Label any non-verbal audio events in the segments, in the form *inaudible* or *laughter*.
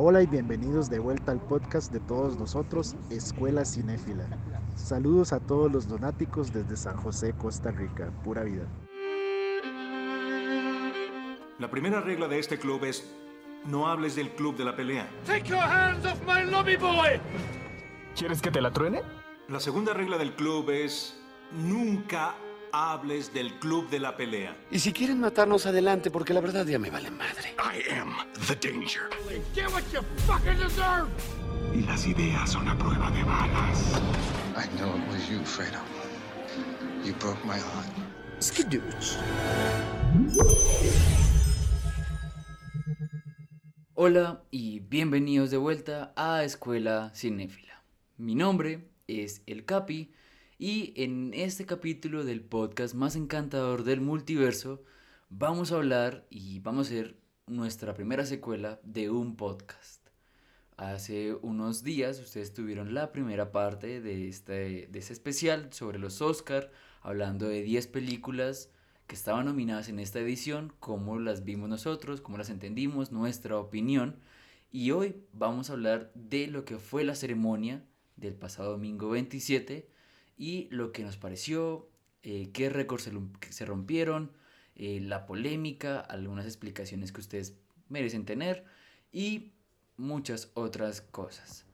Hola y bienvenidos de vuelta al podcast de todos nosotros, Escuela Cinéfila. Saludos a todos los donáticos desde San José, Costa Rica. Pura vida. La primera regla de este club es no hables del club de la pelea. Take your hands off my lobby boy! ¿Quieres que te la truene? La segunda regla del club es nunca hables del club de la pelea. Y si quieren matarnos adelante, porque la verdad ya me vale madre. I am the danger. Get what you fucking deserve! Y las ideas son a prueba de balas. I know it was you, Fredo. You broke my heart. Skidooch. Hola y bienvenidos de vuelta a Escuela Cinéfila. Mi nombre es El Capi y en este capítulo del podcast más encantador del multiverso vamos a hablar y vamos a hacer nuestra primera secuela de un podcast. Hace unos días ustedes tuvieron la primera parte de este, de especial sobre los Oscar, hablando de 10 películas que estaban nominadas en esta edición, cómo las vimos nosotros, cómo las entendimos, nuestra opinión. Y hoy vamos a hablar de lo que fue la ceremonia del pasado domingo 27 y lo que nos pareció, eh, qué récords se, rompieron, eh, la polémica, algunas explicaciones que ustedes merecen tener y muchas otras cosas.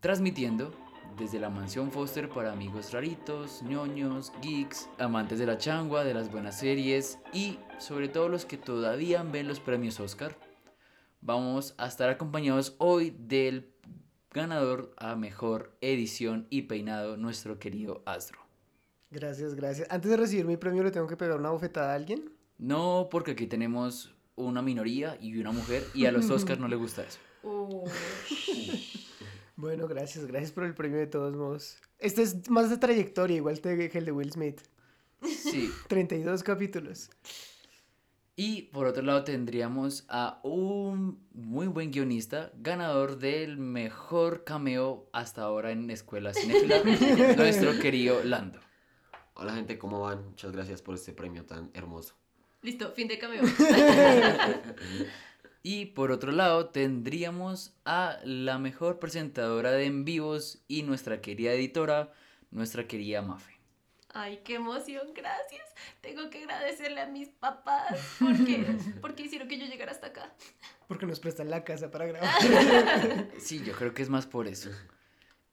Transmitiendo desde la mansión Foster para amigos raritos, ñoños, geeks, amantes de la changua, de las buenas series y sobre todo los que todavía ven los premios Oscar. Vamos a estar acompañados hoy del ganador a mejor edición y peinado, nuestro querido Astro. Gracias, gracias. Antes de recibir mi premio, ¿le tengo que pegar una bofetada a alguien? No, porque aquí tenemos una minoría y una mujer y a los *laughs* Oscars no le gusta eso. *laughs* Bueno, gracias, gracias por el premio de todos modos. Este es más de trayectoria, igual que el de Will Smith. Sí. *laughs* 32 capítulos. Y por otro lado tendríamos a un muy buen guionista, ganador del mejor cameo hasta ahora en Escuela Cinefila, *laughs* nuestro querido Lando. Hola gente, ¿cómo van? Muchas gracias por este premio tan hermoso. Listo, fin de cameo. *laughs* y por otro lado tendríamos a la mejor presentadora de en vivos y nuestra querida editora, nuestra querida Mafe. Ay, qué emoción, gracias. Tengo que agradecerle a mis papás porque, *laughs* porque hicieron que yo llegara hasta acá. Porque nos prestan la casa para grabar. *laughs* sí, yo creo que es más por eso.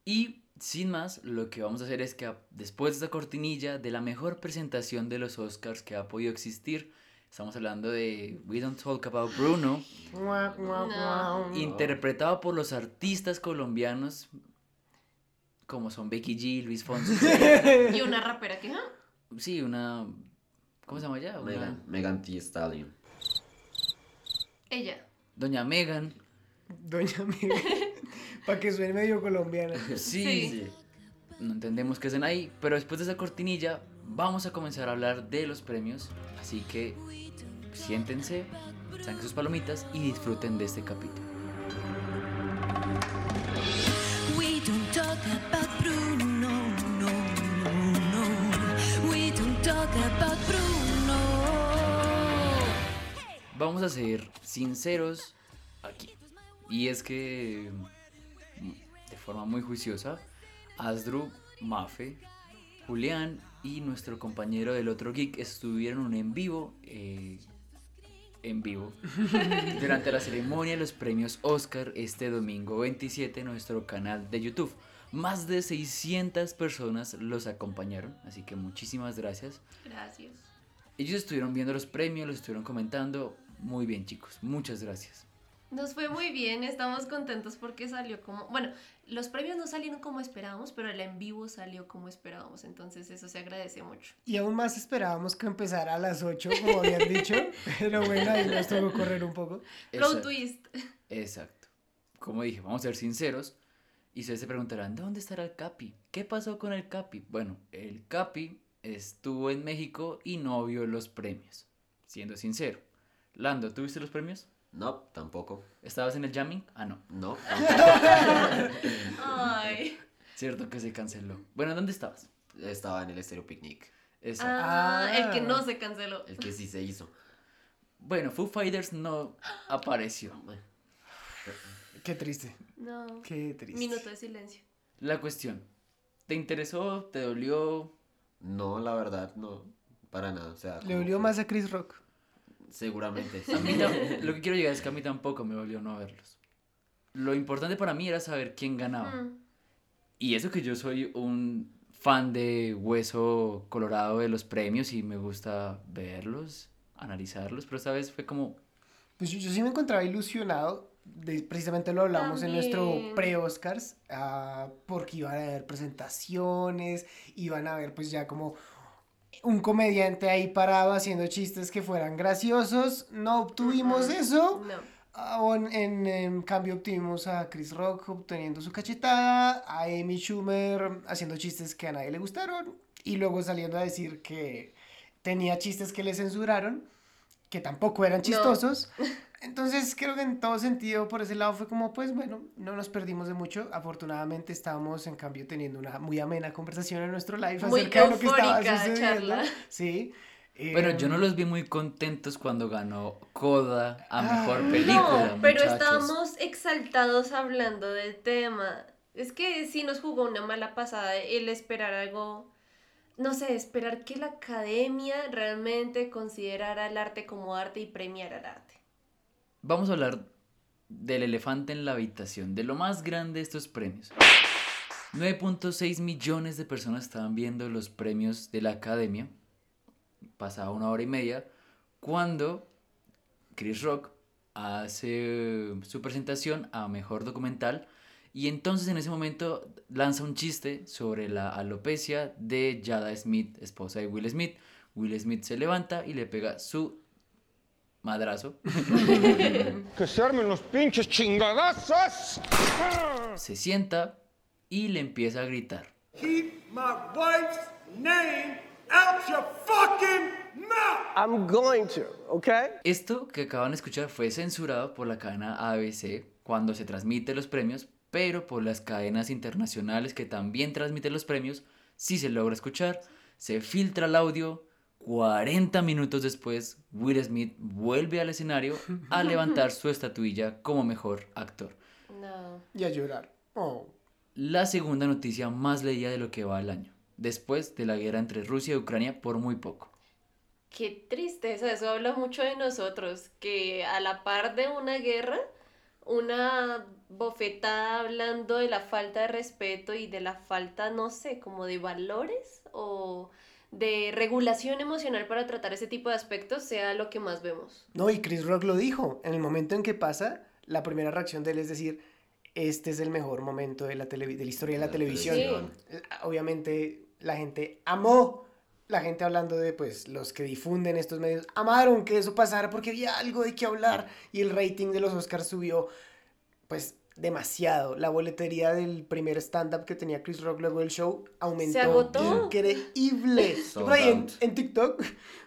Y sin más, lo que vamos a hacer es que después de esta cortinilla de la mejor presentación de los Oscars que ha podido existir, estamos hablando de We Don't Talk About Bruno, No. interpretado por los artistas colombianos como son Becky G, Luis Fonsi. *laughs* Y una rapera que, ¿ah? Sí, una... ¿Cómo se llama ella? Una- Megan, Megan Thee Stallion. Ella. Doña Megan. Doña Miguel. *laughs* Para que suene medio colombiana. *laughs* Sí, Sí. no entendemos qué hacen ahí, pero después de esa cortinilla vamos a comenzar a hablar de los premios, así que siéntense, saquen sus palomitas y disfruten de este capítulo. Vamos a ser sinceros aquí. Y es que, mm, de forma muy juiciosa, Asdru, Mafe, Julián y nuestro compañero del otro geek estuvieron en vivo, eh, en vivo, *laughs* durante la ceremonia de los premios Oscar este domingo 27 en nuestro canal de YouTube. Más de 600 personas los acompañaron, así que muchísimas gracias. Gracias. Ellos estuvieron viendo los premios, los estuvieron comentando. Muy bien, chicos. Muchas gracias. Nos fue muy bien, estamos contentos porque salió como, bueno, los premios no salieron como esperábamos, pero el en vivo salió como esperábamos, entonces eso se agradece mucho. Y aún más esperábamos que empezara a las 8, como habían dicho. *laughs* Pero bueno, ahí nos tocó correr un poco. Plot Exacto. twist. Exacto. Como dije, vamos a ser sinceros. Y ustedes se preguntarán, ¿dónde estará el Capi? ¿Qué pasó con el Capi? Bueno, el Capi estuvo en México y no vio los premios. Siendo sincero. Lando, ¿tuviste los premios? No, tampoco. ¿Estabas en el jamming? Ah, no. No. *laughs* Ay. Cierto que se canceló. Bueno, ¿dónde estabas? Estaba en el Estéreo Picnic. Ah, el que no se canceló. El que sí se hizo. Bueno, Foo Fighters no apareció. Qué triste. No. Qué triste. Minuto de silencio. La cuestión. ¿Te interesó? ¿Te dolió? No, la verdad, no. Para nada. O sea, Le dolió que- más a Chris Rock. Seguramente. A mí *laughs* lo que quiero llegar es que a mí tampoco me dolió no verlos. Lo importante para mí era saber quién ganaba. Mm. Y eso que yo soy un fan de hueso colorado de los premios y me gusta verlos, analizarlos, pero esta vez fue como, Pues yo, yo sí me encontraba ilusionado, de- precisamente lo hablamos en nuestro pre-Oscars, ah, porque iban a haber presentaciones, iban a haber pues ya como un comediante ahí parado haciendo chistes que fueran graciosos, no obtuvimos eso, No. Ah, o en, en- en cambio obtuvimos a Chris Rock obteniendo su cachetada, a Amy Schumer haciendo chistes que a nadie le gustaron y luego saliendo a decir que tenía chistes que le censuraron, que tampoco eran chistosos. *laughs* Entonces creo que en todo sentido por ese lado fue como pues bueno, no nos perdimos de mucho. Afortunadamente estábamos en cambio teniendo una muy amena conversación en nuestro live Muy acerca de lo que estaba eufórica sucediendo. charla. Sí. Pero Em, yo no los vi muy contentos cuando ganó Coda a mejor Ah, película. No, pero muchachos. estábamos exaltados hablando del tema. Es que sí nos jugó una mala pasada el esperar algo, no sé, esperar que la academia realmente considerara el arte como arte y premiara el arte. Vamos a hablar del elefante en la habitación, de lo más grande de estos premios. 9.6 millones de personas estaban viendo los premios de la academia. Pasaba una hora y media cuando Chris Rock hace su presentación a mejor documental y entonces en ese momento lanza un chiste sobre la alopecia de Jada Smith, esposa de Will Smith. Will Smith se levanta y le pega su madrazo. Que se armen los pinches chingadazos. se sienta y le empieza a gritar. Keep my wife's name out your fucking mouth. I'm going to, okay? Esto que acaban de escuchar fue censurado por la cadena ABC cuando se transmite los premios, pero por las cadenas internacionales que también transmiten los premios, sí se logra escuchar, se filtra el audio, 40 minutos después, Will Smith vuelve al escenario a *laughs* levantar su estatuilla como mejor actor. No. Y a llorar. Oh. La segunda noticia más leída de lo que va el año, después de la guerra entre Rusia y Ucrania por muy poco. Qué tristeza, eso habla mucho de nosotros, que a la par de una guerra, una bofetada hablando de la falta de respeto y de la falta, no sé, como de valores o de regulación emocional para tratar ese tipo de aspectos sea lo que más vemos. No, y Chris Rock lo dijo. En el momento en que pasa, la primera reacción de él es decir, este es el mejor momento de la, televi- de la historia de la, La televisión. televisión. Obviamente la gente amó, la gente hablando de pues los que difunden estos medios, amaron que eso pasara porque había algo de qué hablar y el rating de los Oscars subió pues demasiado. La boletería del primer stand-up que tenía Chris Rock luego del show aumentó agotó? increíble. Yo por ahí en, en TikTok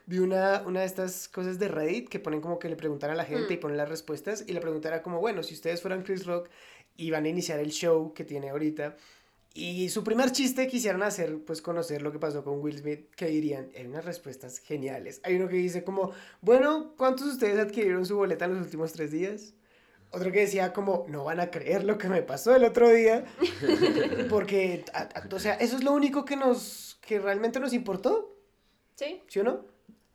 vi una, una de estas cosas de Reddit que ponen como que le preguntan a la gente y Mm. ponen las respuestas y la pregunta era como, bueno, si ustedes fueran Chris Rock y van a iniciar el show que tiene ahorita y su primer chiste quisieran hacer, pues conocer lo que pasó con Will Smith, ¿qué dirían? Eran unas respuestas geniales. Hay uno que dice como, bueno, ¿cuántos de ustedes adquirieron su boleta en los últimos tres días? Otro que decía como, no van a creer lo que me pasó el otro día. *laughs* Porque, a- a- o sea, eso es lo único que nos, que realmente nos importó, ¿Sí? ¿sí o no?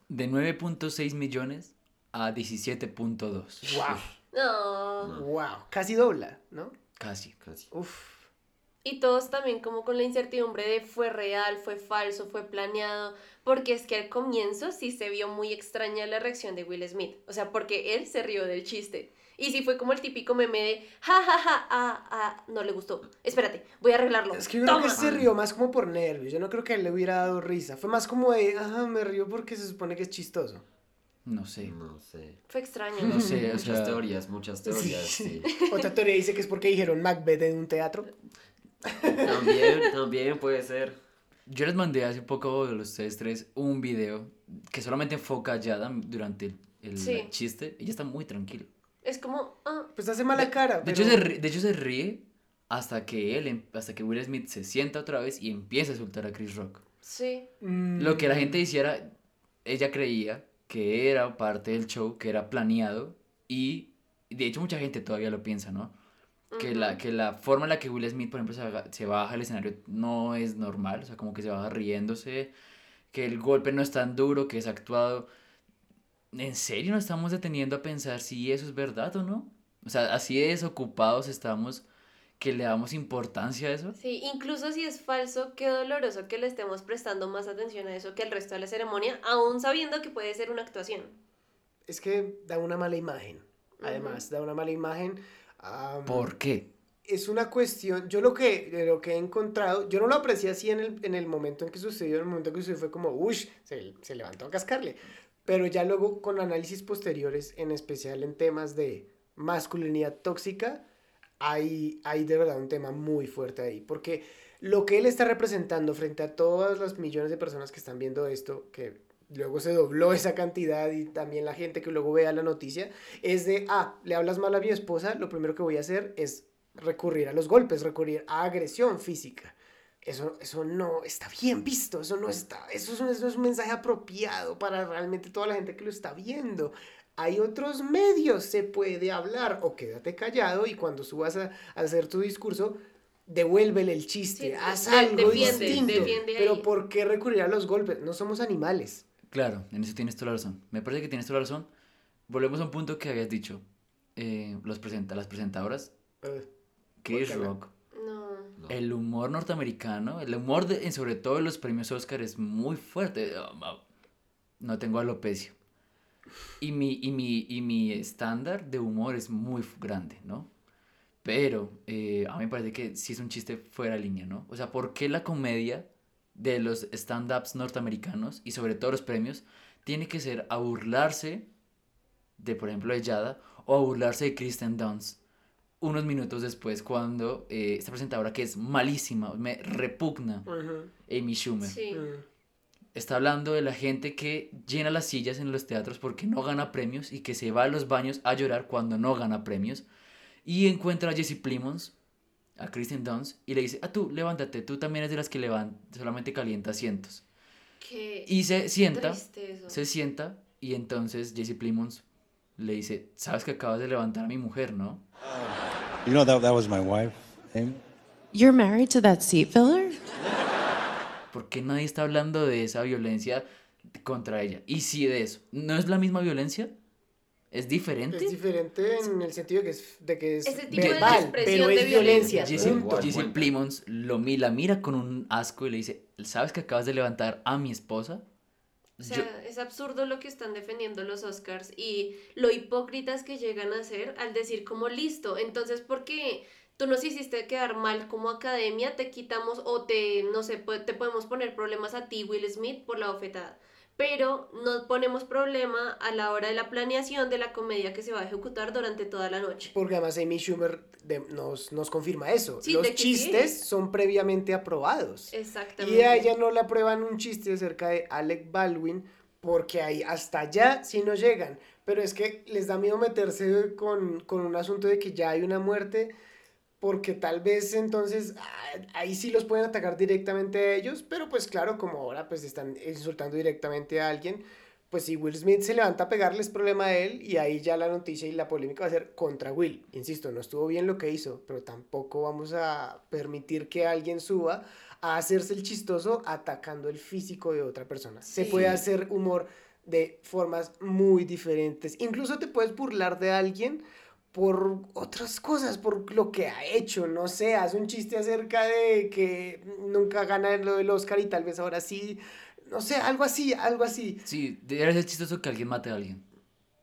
De 9.6 millones a 17.2. Wow. No. Wow. Casi dobla, ¿no? Casi. Casi. Uf. Y todos también como con la incertidumbre de fue real, fue falso, fue planeado, porque es que al comienzo sí se vio muy extraña la reacción de Will Smith, o sea, porque él se rió del chiste. Y sí fue como el típico meme de, ja, ja, ja, ah, ah, no le gustó. Espérate, voy a arreglarlo. Es que yo creo que se rió más como por nervios. Yo no creo que él le hubiera dado risa. Fue más como de, ajá, me río porque se supone que es chistoso. No sé. No sé. Fue extraño. No sé, o Muchas sea, teorías, muchas teorías, sí. *laughs* Otra teoría dice que es porque dijeron Macbeth en un teatro. También, *laughs* también puede ser. Yo les mandé hace poco los ustedes tres un video que solamente enfoca a Yada durante el, el Sí. chiste. Ella está muy tranquila. Es como, ah, Pues hace mala cara. De, pero- hecho, se ríe, de hecho, se ríe hasta que él, em- hasta que Will Smith se sienta otra vez y empieza a soltar a Chris Rock. sí. Mm, Lo que la gente hiciera, ella creía que era parte del show, que era planeado y de hecho mucha gente todavía lo piensa, ¿no? Que, la, que la forma en la que Will Smith, por ejemplo, se, haga- se baja al escenario no es normal, o sea, como que se baja riéndose, que el golpe no es tan duro, que es actuado. ¿En serio nos estamos deteniendo a pensar si eso es verdad o no? O sea, así de desocupados estamos que le damos importancia a eso. Sí, incluso si es falso, qué doloroso que le estemos prestando más atención a eso que al resto de la ceremonia, aún sabiendo que puede ser una actuación. Es que da una mala imagen. Además, da una mala imagen. am, ¿Por qué? es una cuestión, yo lo que, lo que he encontrado, yo no lo aprecié así en el, en el momento en que sucedió, en el momento en que sucedió fue como, uff, se, se levantó a cascarle. Pero ya luego con análisis posteriores, en especial en temas de masculinidad tóxica, hay, hay de verdad un tema muy fuerte ahí. Porque lo que él está representando frente a todas las millones de personas que están viendo esto, que luego se dobló esa cantidad y también la gente que luego vea la noticia, es de, ah, le hablas mal a mi esposa, lo primero que voy a hacer es recurrir a los golpes, recurrir a agresión física. Eso, eso no está bien visto, eso no está, eso es, un, eso es un mensaje apropiado para realmente toda la gente que lo está viendo. Hay otros medios, se puede hablar o quédate callado y cuando subas a, a hacer tu discurso, devuélvele el chiste, Sí, haz algo defiende, distinto. defiende Pero. ¿por qué recurrir a los golpes? No somos animales. Claro, en eso tienes toda la razón. Me parece que tienes toda la razón. Volvemos a un punto que habías dicho. Eh, los presenta las presentadoras. Chris guácala. Rock. El humor norteamericano, el humor de, sobre todo en los premios Oscar es muy fuerte. No tengo alopecia. Y mi, y mi, y mi estándar de humor es muy grande, ¿no? Pero eh, a mí me parece que sí es un chiste fuera de línea, ¿no? O sea, ¿por qué la comedia de los stand-ups norteamericanos y sobre todo los premios tiene que ser a burlarse de, por ejemplo, de Yada o a burlarse de Kristen Dunst unos minutos después cuando eh, esta presentadora que es malísima, me repugna, Ujú. Amy Schumer, Sí. Está hablando de la gente que llena las sillas en los teatros porque no gana premios y que se va a los baños a llorar cuando no gana premios y encuentra a Jesse Plimons, a Kristen Dunst y le dice, ah tú, levántate, tú también eres de las que levan solamente calienta asientos. Qué Y se sienta, se sienta y entonces Jesse Plimons le dice, sabes que acabas de levantar a mi mujer, ¿no? You know that that was my wife, Amy. You're married to that seat filler? ¿Por qué nadie está hablando de esa violencia contra ella? Y sí de eso. ¿No es la misma violencia? ¿Es diferente? Es diferente en el sentido de que es, de que es Ese tipo de verbal, expresión pero de es violencia. Jesse, Plimons lo, la mira con un asco y le dice, ¿sabes que acabas de levantar a mi esposa? O sea, es absurdo lo que están defendiendo los Oscars y lo hipócritas que llegan a ser al decir como listo. Entonces, porque tú nos hiciste quedar mal como academia, te quitamos o te, no sé, te podemos poner problemas a ti, Will Smith, por la bofetada. Pero no ponemos problema a la hora de la planeación de la comedia que se va a ejecutar durante toda la noche. Porque además Amy Schumer de- nos, nos confirma eso. Sí, Los chistes sí. son previamente aprobados. Exactamente. Y a ella no le aprueban un chiste acerca de Alec Baldwin porque ahí hasta allá sí no llegan. Pero es que les da miedo meterse con, con un asunto de que ya hay una muerte porque tal vez entonces ah, ahí sí los pueden atacar directamente a ellos, pero pues claro, como ahora pues están insultando directamente a alguien, pues si Will Smith se levanta a pegarle es problema de él y ahí ya la noticia y la polémica va a ser contra Will. Insisto, no estuvo bien lo que hizo, pero tampoco vamos a permitir que alguien suba a hacerse el chistoso atacando el físico de otra persona. Se puede hacer humor de formas muy diferentes. Incluso te puedes burlar de alguien por otras cosas, por lo que ha hecho, no sé, haz un chiste acerca de que nunca gana lo del Oscar y tal vez ahora sí, no sé, algo así, algo así. Sí, debería ser chistoso que alguien mate a alguien.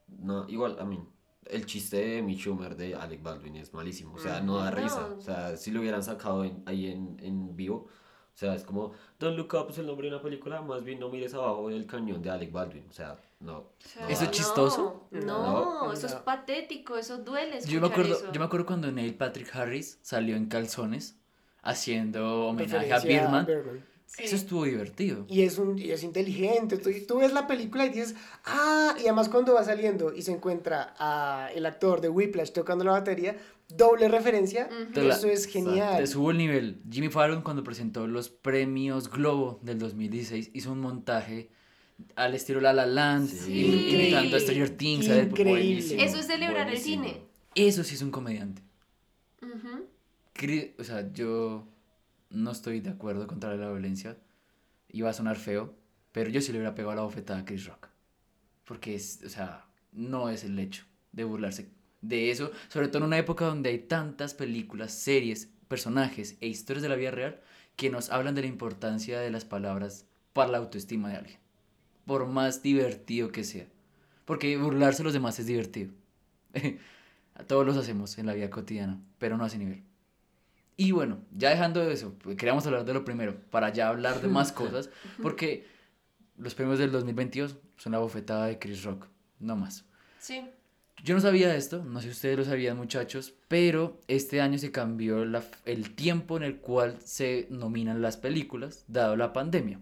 No, igual, a mí, el chiste de Amy Schumer de Alec Baldwin es malísimo. O sea, no da No. risa. O sea, si lo hubieran sacado en- ahí en, en vivo. O sea, es como, Don't Look Up es el nombre de una película, más bien no mires abajo del cañón de Alec Baldwin. O sea, no. O sea, no ¿Eso es chistoso? No, No. no, eso es patético, eso duele. Yo me, acuerdo, eso. yo me acuerdo cuando Neil Patrick Harris salió en calzones haciendo homenaje a. Sí. Eso estuvo divertido. Y es, un, y es inteligente. Tú, tú ves la película y dices, ah, y además cuando va saliendo y se encuentra a el actor de Whiplash tocando la batería, doble referencia, la- eso es genial. Te subo el nivel. Jimmy Fallon cuando presentó los premios Globo del 2016 hizo un montaje al estilo La La Land, Sí. im- imitando a Stranger Things. ¿sabes? Increíble. Buenísimo, Eso es celebrar el Buenísimo. cine. Eso sí es un comediante. Ujú. Cri- O sea, yo no estoy de acuerdo contra la violencia. Iba a sonar feo, pero yo sí le hubiera pegado la bofetada a Chris Rock. Porque es, o sea, no es el hecho de burlarse de eso, sobre todo en una época donde hay tantas películas, series, personajes e historias de la vida real que nos hablan de la importancia de las palabras para la autoestima de alguien. Por más divertido que sea. Porque burlarse de los demás es divertido. A *laughs* Todos los hacemos en la vida cotidiana, pero no a ese nivel. Y bueno, ya dejando eso, pues, queríamos hablar de lo primero, para ya hablar de más *laughs* cosas, porque los premios del 2022 son la bofetada de Chris Rock, no más. Sí. Yo no sabía esto, no sé si ustedes lo sabían muchachos, pero este año se cambió la el tiempo en el cual se nominan las películas, dado la pandemia.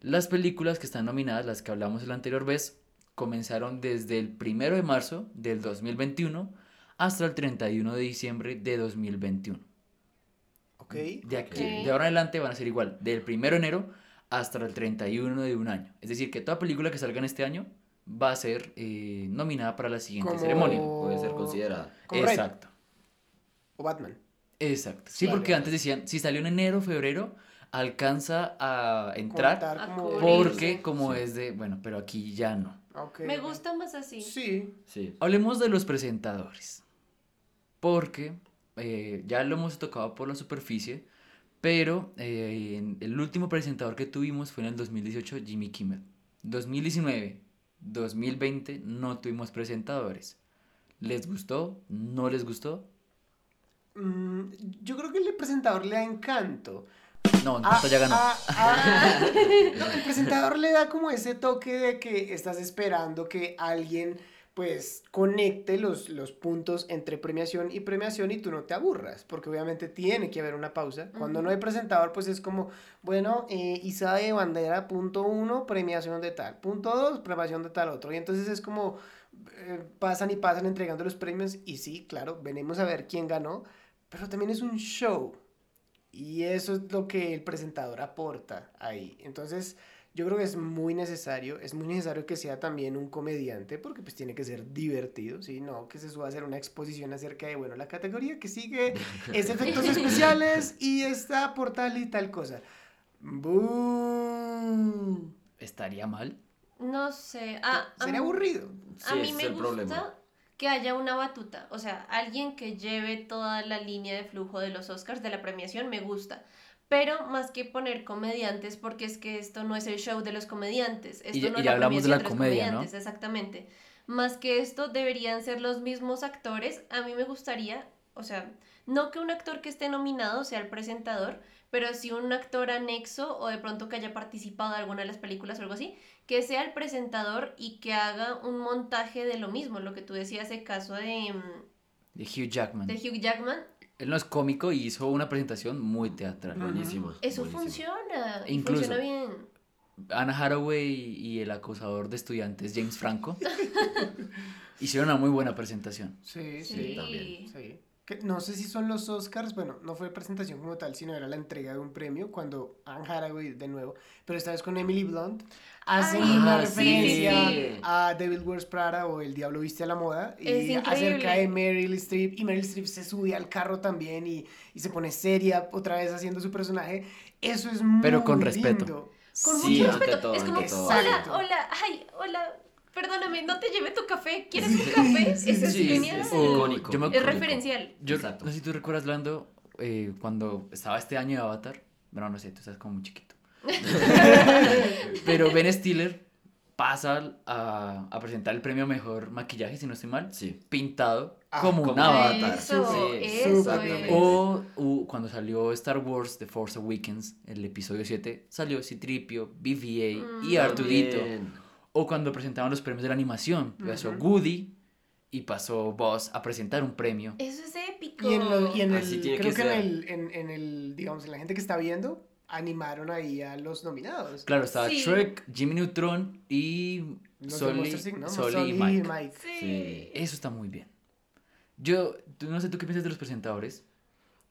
Las películas que están nominadas, las que hablamos la anterior vez, comenzaron desde el 1 de marzo del 2021 hasta el 31 de diciembre de 2021. Ok. De, aquí, Ok. de ahora en adelante van a ser igual, del 1 de enero hasta el 31 de un año. Es decir, que toda película que salga en este año va a ser eh, nominada para la siguiente Como- ceremonia. Puede ser considerada. Como Red. Exacto. O Batman. Exacto. Sí, Sí. porque antes decían, si salió en enero, febrero, alcanza a entrar como- porque como es de, bueno, pero aquí ya no. Me gusta más así. Sí. Sí. Hablemos de los presentadores. Porque eh, ya lo hemos tocado por la superficie, pero eh, en- el último presentador que tuvimos fue en el 2018, Jimmy Kimmel. 2019, 2020 no tuvimos presentadores. ¿Les gustó? ¿No les gustó? Mm, yo creo que el presentador le da encanto. No, Ah, ya ganó. ah, ah. No, *laughs* el presentador le da como ese toque de que estás esperando que alguien pues conecte los, los puntos entre premiación y premiación y tú no te aburras, porque obviamente tiene que haber una pausa. Cuando no hay presentador, pues es como, bueno, eh, Isa de Bandera, punto uno, premiación de tal, punto dos, premiación de tal otro. Y entonces es como, eh, pasan y pasan entregando los premios y sí, claro, venimos a ver quién ganó, pero también es un show. Y eso es lo que el presentador aporta ahí. Entonces, yo creo que es muy necesario, es muy necesario que sea también un comediante, porque pues tiene que ser divertido, ¿sí? No que se suba a hacer una exposición acerca de, bueno, la categoría que sigue es *laughs* efectos especiales y está por tal y tal cosa. ¡Bú! ¿Estaría mal? No sé. Ah, a Sería mí- aburrido. A Sí, mí ese me es el gusta problema. Que haya una batuta, o sea, alguien que lleve toda la línea de flujo de los Oscars, de la premiación, me gusta. Pero más que poner comediantes, porque es que esto no es el show de los comediantes, esto ya- no y es ya la hablamos de la comedia, ¿no? comediantes, exactamente. Más que esto deberían ser los mismos actores. A mí me gustaría, o sea, no que un actor que esté nominado sea el presentador, pero sí un actor anexo o de pronto que haya participado en alguna de las películas o algo así, que sea el presentador y que haga un montaje de lo mismo, lo que tú decías, el caso de, mm, De Hugh Jackman. de Hugh Jackman. Él no es cómico y hizo una presentación muy teatral. Buenísima. Eso buenísima. funciona, Incluso. funciona bien. Anna Hathaway y el acosador de estudiantes James Franco *laughs* hicieron una muy buena presentación. Sí, sí, Sí. también. Sí. Que no sé si son los Oscars, bueno, no fue presentación como tal, sino era la entrega de un premio cuando Anne Hathaway de nuevo, pero esta vez con Emily Blunt, hacen Ay, una sí, referencia sí. a Devil Wears Prada o El Diablo Viste a la Moda y Es increíble. acerca de Meryl Streep y Meryl Streep se sube al carro también y, y se pone seria otra vez haciendo su personaje. Eso es muy Pero con respeto. Con Sí, mucho respeto. todo, es como, hola, hola, ay, hola, perdóname, no te llevé tu café, ¿quieres un café? Eso es Sí, genial. es o- icónico. yo me Es referencial. Yo Exacto. no sé si tú recuerdas, Lando, eh, cuando estaba este año de Avatar. Bueno, no sé, tú estás como muy chiquito. *laughs* Pero Ben Stiller pasa a, a presentar el premio mejor maquillaje, si no estoy mal, Sí. pintado Ah, como un avatar. Eso, Sí, eso es. O cuando salió Star Wars The Force Awakens, el episodio 7, salió Citripio, BVA y Mm. Arturito. O cuando presentaban los premios de la animación, pasó Woody y pasó Buzz a presentar un premio. Eso es épico. Y en, lo- y en el, Así tiene creo que que, en, el, en, en el, digamos, en la gente que está viendo, animaron ahí a los nominados. Claro, estaba Sí. Shrek, Jimmy Neutron y Inc., ¿no? Sully y Mike. Sí. Sí. Eso está muy bien. Yo, no sé tú qué piensas de los presentadores.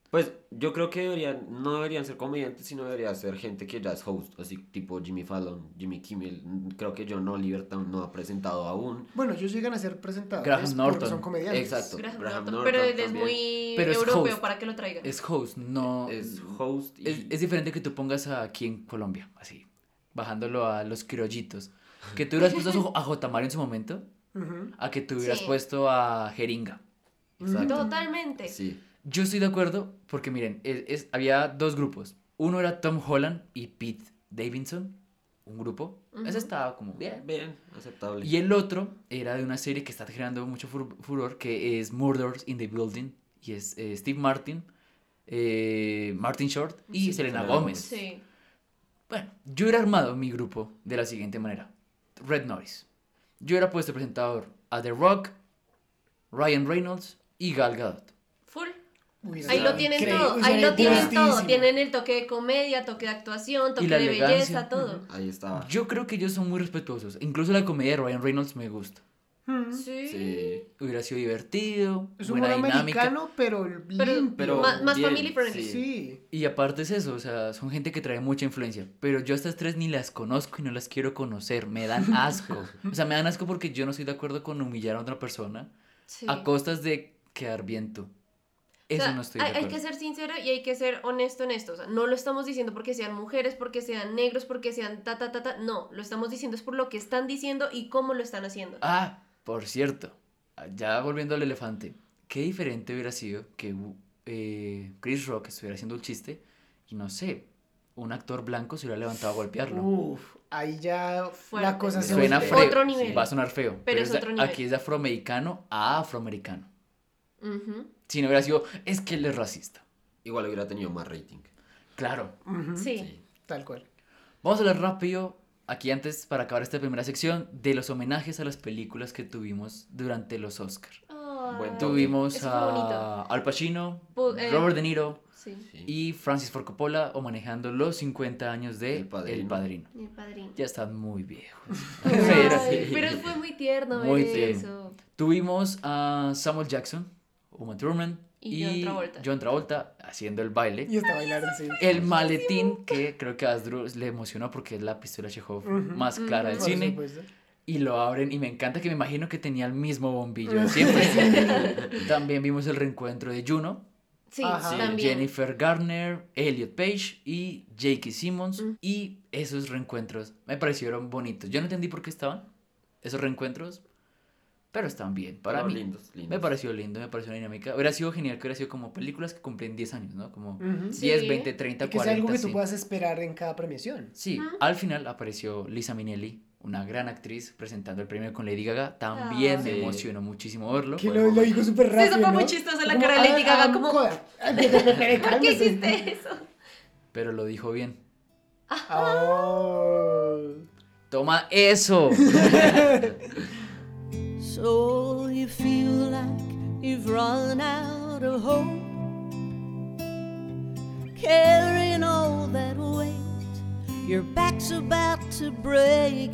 Pues yo creo que deberían, no deberían ser comediantes, sino debería ser gente que ya es host, así tipo Jimmy Fallon, Jimmy Kimmel. Creo que John Oliver no ha presentado aún. Bueno, ellos llegan a ser presentados Graham porque Norton. son comediantes. Exacto. Graham Graham Norton, Norton pero él es muy Pero es europeo host. para que lo traigan. Es host, no. Es host y... Es, es diferente que tú pongas aquí en Colombia, así, bajándolo a los criollitos. Que tú hubieras puesto a *laughs* J. Mario en su momento, a que tú hubieras Sí. puesto a Jeringa. Exacto. Totalmente. Sí. Yo estoy de acuerdo porque miren, es, es- había dos grupos. Uno era Tom Holland y Pete Davidson, un grupo. Ese Ujú. estaba como bien. Bien, aceptable. Y el otro era de una serie que está generando mucho fur- furor, que es Murders in the Building. Y es eh, Steve Martin, eh, Martin Short y Sí. Selena Gómez. Sí. Bueno, yo hubiera armado mi grupo de la siguiente manera. Red Noise. Yo hubiera puesto presentador a The Rock, Ryan Reynolds y Gal Gadot. Uy, Ahí lo tienen increíble, todo, ahí lo tienen todo. Tienen el toque de comedia, toque de actuación, toque de elegancia. belleza, todo. Ahí estaba. Yo creo que ellos son muy respetuosos. Incluso la comedia de Ryan Reynolds me gusta. Mm. Sí. Sí. Hubiera sido divertido, Es un buena humor dinámica. americano, pero, Pero- limpio. pero Más, más bien, family friendly. sí. Sí. Y aparte es eso, o sea, son gente que trae mucha influencia. Pero yo a estas tres ni las conozco y no las quiero conocer. Me dan *laughs* asco. O sea, me dan asco porque yo no estoy de acuerdo con humillar a otra persona Sí. a costas de quedar bien tú. O Eso sea, no estoy hay, de hay que ser sincero y hay que ser honesto en esto. O sea, no lo estamos diciendo porque sean mujeres, porque sean negros, porque sean ta, ta, ta, ta. No, lo estamos diciendo es por lo que están diciendo y cómo lo están haciendo. Ah, por cierto, ya volviendo al elefante, qué diferente hubiera sido que eh, Chris Rock estuviera haciendo el chiste y no sé, un actor blanco se hubiera levantado a golpearlo. Uf, ahí ya Fuerte. la cosa se Suena feo, Otro nivel. va a sonar feo, pero, es es de- otro nivel. aquí es de afroamericano a afroamericano. Ujú. Si no hubiera sido, es que él es racista. Igual hubiera tenido más rating. Claro. Ujú, Sí. Tal cual. Vamos a hablar rápido, aquí antes, para acabar esta primera sección, de los homenajes a las películas que tuvimos durante los Oscars. Ay, Buen Tuvimos a Al Pacino, eh, Robert De Niro Sí. Sí. y Francis Ford Coppola o manejando los 50 años de El Padrino. El Padrino. Mi padrino. Ya están muy viejos. Ay, *laughs* Pero- pero fue muy tierno Muy ver eso. Tuvimos a Samuel Jackson, Uma Thurman Y John Travolta. John Travolta haciendo el baile. Y hasta bailar sí. El maletín que creo que a Asdru le emocionó porque es la pistola Chekhov más clara del Por cine. supuesto. Y lo abren y me encanta que me imagino que tenía el mismo bombillo de siempre. *laughs* También vimos el reencuentro de Juno, Sí. Sí. Jennifer Garner, Elliot Page y J.K. Simmons. Mm. Y esos reencuentros me parecieron bonitos. Yo no entendí por qué estaban esos reencuentros, pero están bien. Para Pero mí lindos, lindos. me pareció lindo, me pareció una dinámica. Hubiera sido genial que hubiera sido como películas que cumplen 10 años, ¿no? Como Ujú. 10, Sí. 20, 30, Y que sea 40. algo que tú sí. puedas esperar en cada premiación. Sí, al final apareció Lisa Minnelli, una gran actriz, presentando el premio con Lady Gaga. También Ah. me Sí. emocionó muchísimo verlo. Que lo, lo dijo súper Sí, rápido. eso fue muy chistoso, la Como, cara de Lady "Ah, Gaga, ah, como- coda". *laughs* Ay, pe- pe- pe- pe- ¿Por qué hiciste eso? Pero lo dijo bien. Oh. ¡Toma eso! *laughs* So you feel like you've run out of hope. Your back's about to break.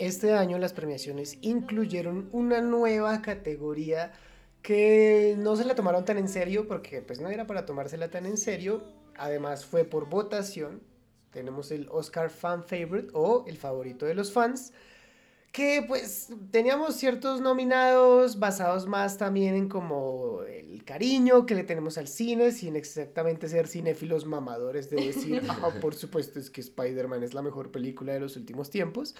Este año las premiaciones incluyeron una nueva categoría que no se la tomaron tan en serio porque pues no era para tomársela tan en serio. Además fue por votación. Tenemos el Oscar Fan Favorite o el favorito de los fans. Que pues teníamos ciertos nominados basados más también en como el cariño que le tenemos al cine, sin exactamente ser cinéfilos mamadores de decir, *laughs* ah, por supuesto es que Spider-Man es la mejor película de los últimos tiempos.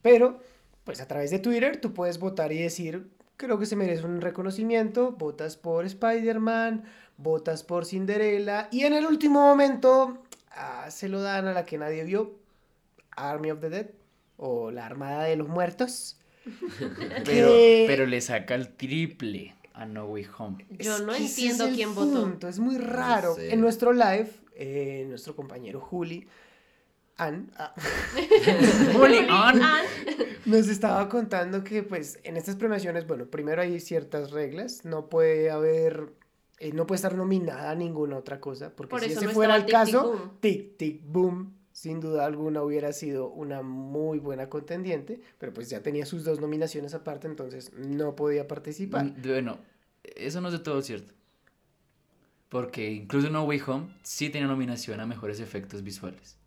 Pero, pues a través de Twitter tú puedes votar y decir, creo que se merece un reconocimiento, votas por Spider-Man, votas por Cinderella, y en el último momento ah, se lo dan a la que nadie vio, Army of the Dead, o la Armada de los Muertos. *laughs* Pero, pero le saca el triple a No Way Home. Yo Es no entiendo es quién votó. Es muy raro. sé. En nuestro live, eh, nuestro compañero Juli, Ann, ah, *laughs* Juli, Ann. nos estaba contando que pues en estas premiaciones, bueno, primero hay ciertas reglas, no puede haber, eh, no puede estar nominada a ninguna otra cosa, porque Por si ese no fuera el Tic caso. Tic Tic Boom, sin duda alguna hubiera sido una muy buena contendiente, pero pues ya tenía sus dos nominaciones aparte, entonces no podía participar. Mm, Bueno, eso no es de todo cierto. Porque incluso No Way Home sí tenía nominación a mejores efectos visuales.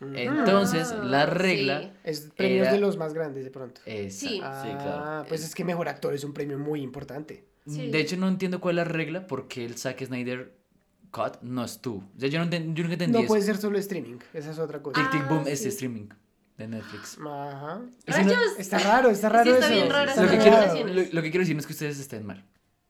Entonces, la regla. Es premios era- de los más grandes de pronto. Exacto. Ah, pues es que mejor actor es un premio muy importante. De hecho, no entiendo cuál es la regla porque el Zack Snyder Cut no estuvo. O sea, yo, no yo nunca entendí No eso. puede ser solo streaming, esa es otra cosa. Tic Tic Boom Ah, es sí. streaming de Netflix. Ajá. Eso no- Está raro, está raro Sí, está eso. bien rara Está lo, que quiero, lo- lo que quiero decir no es que ustedes estén mal.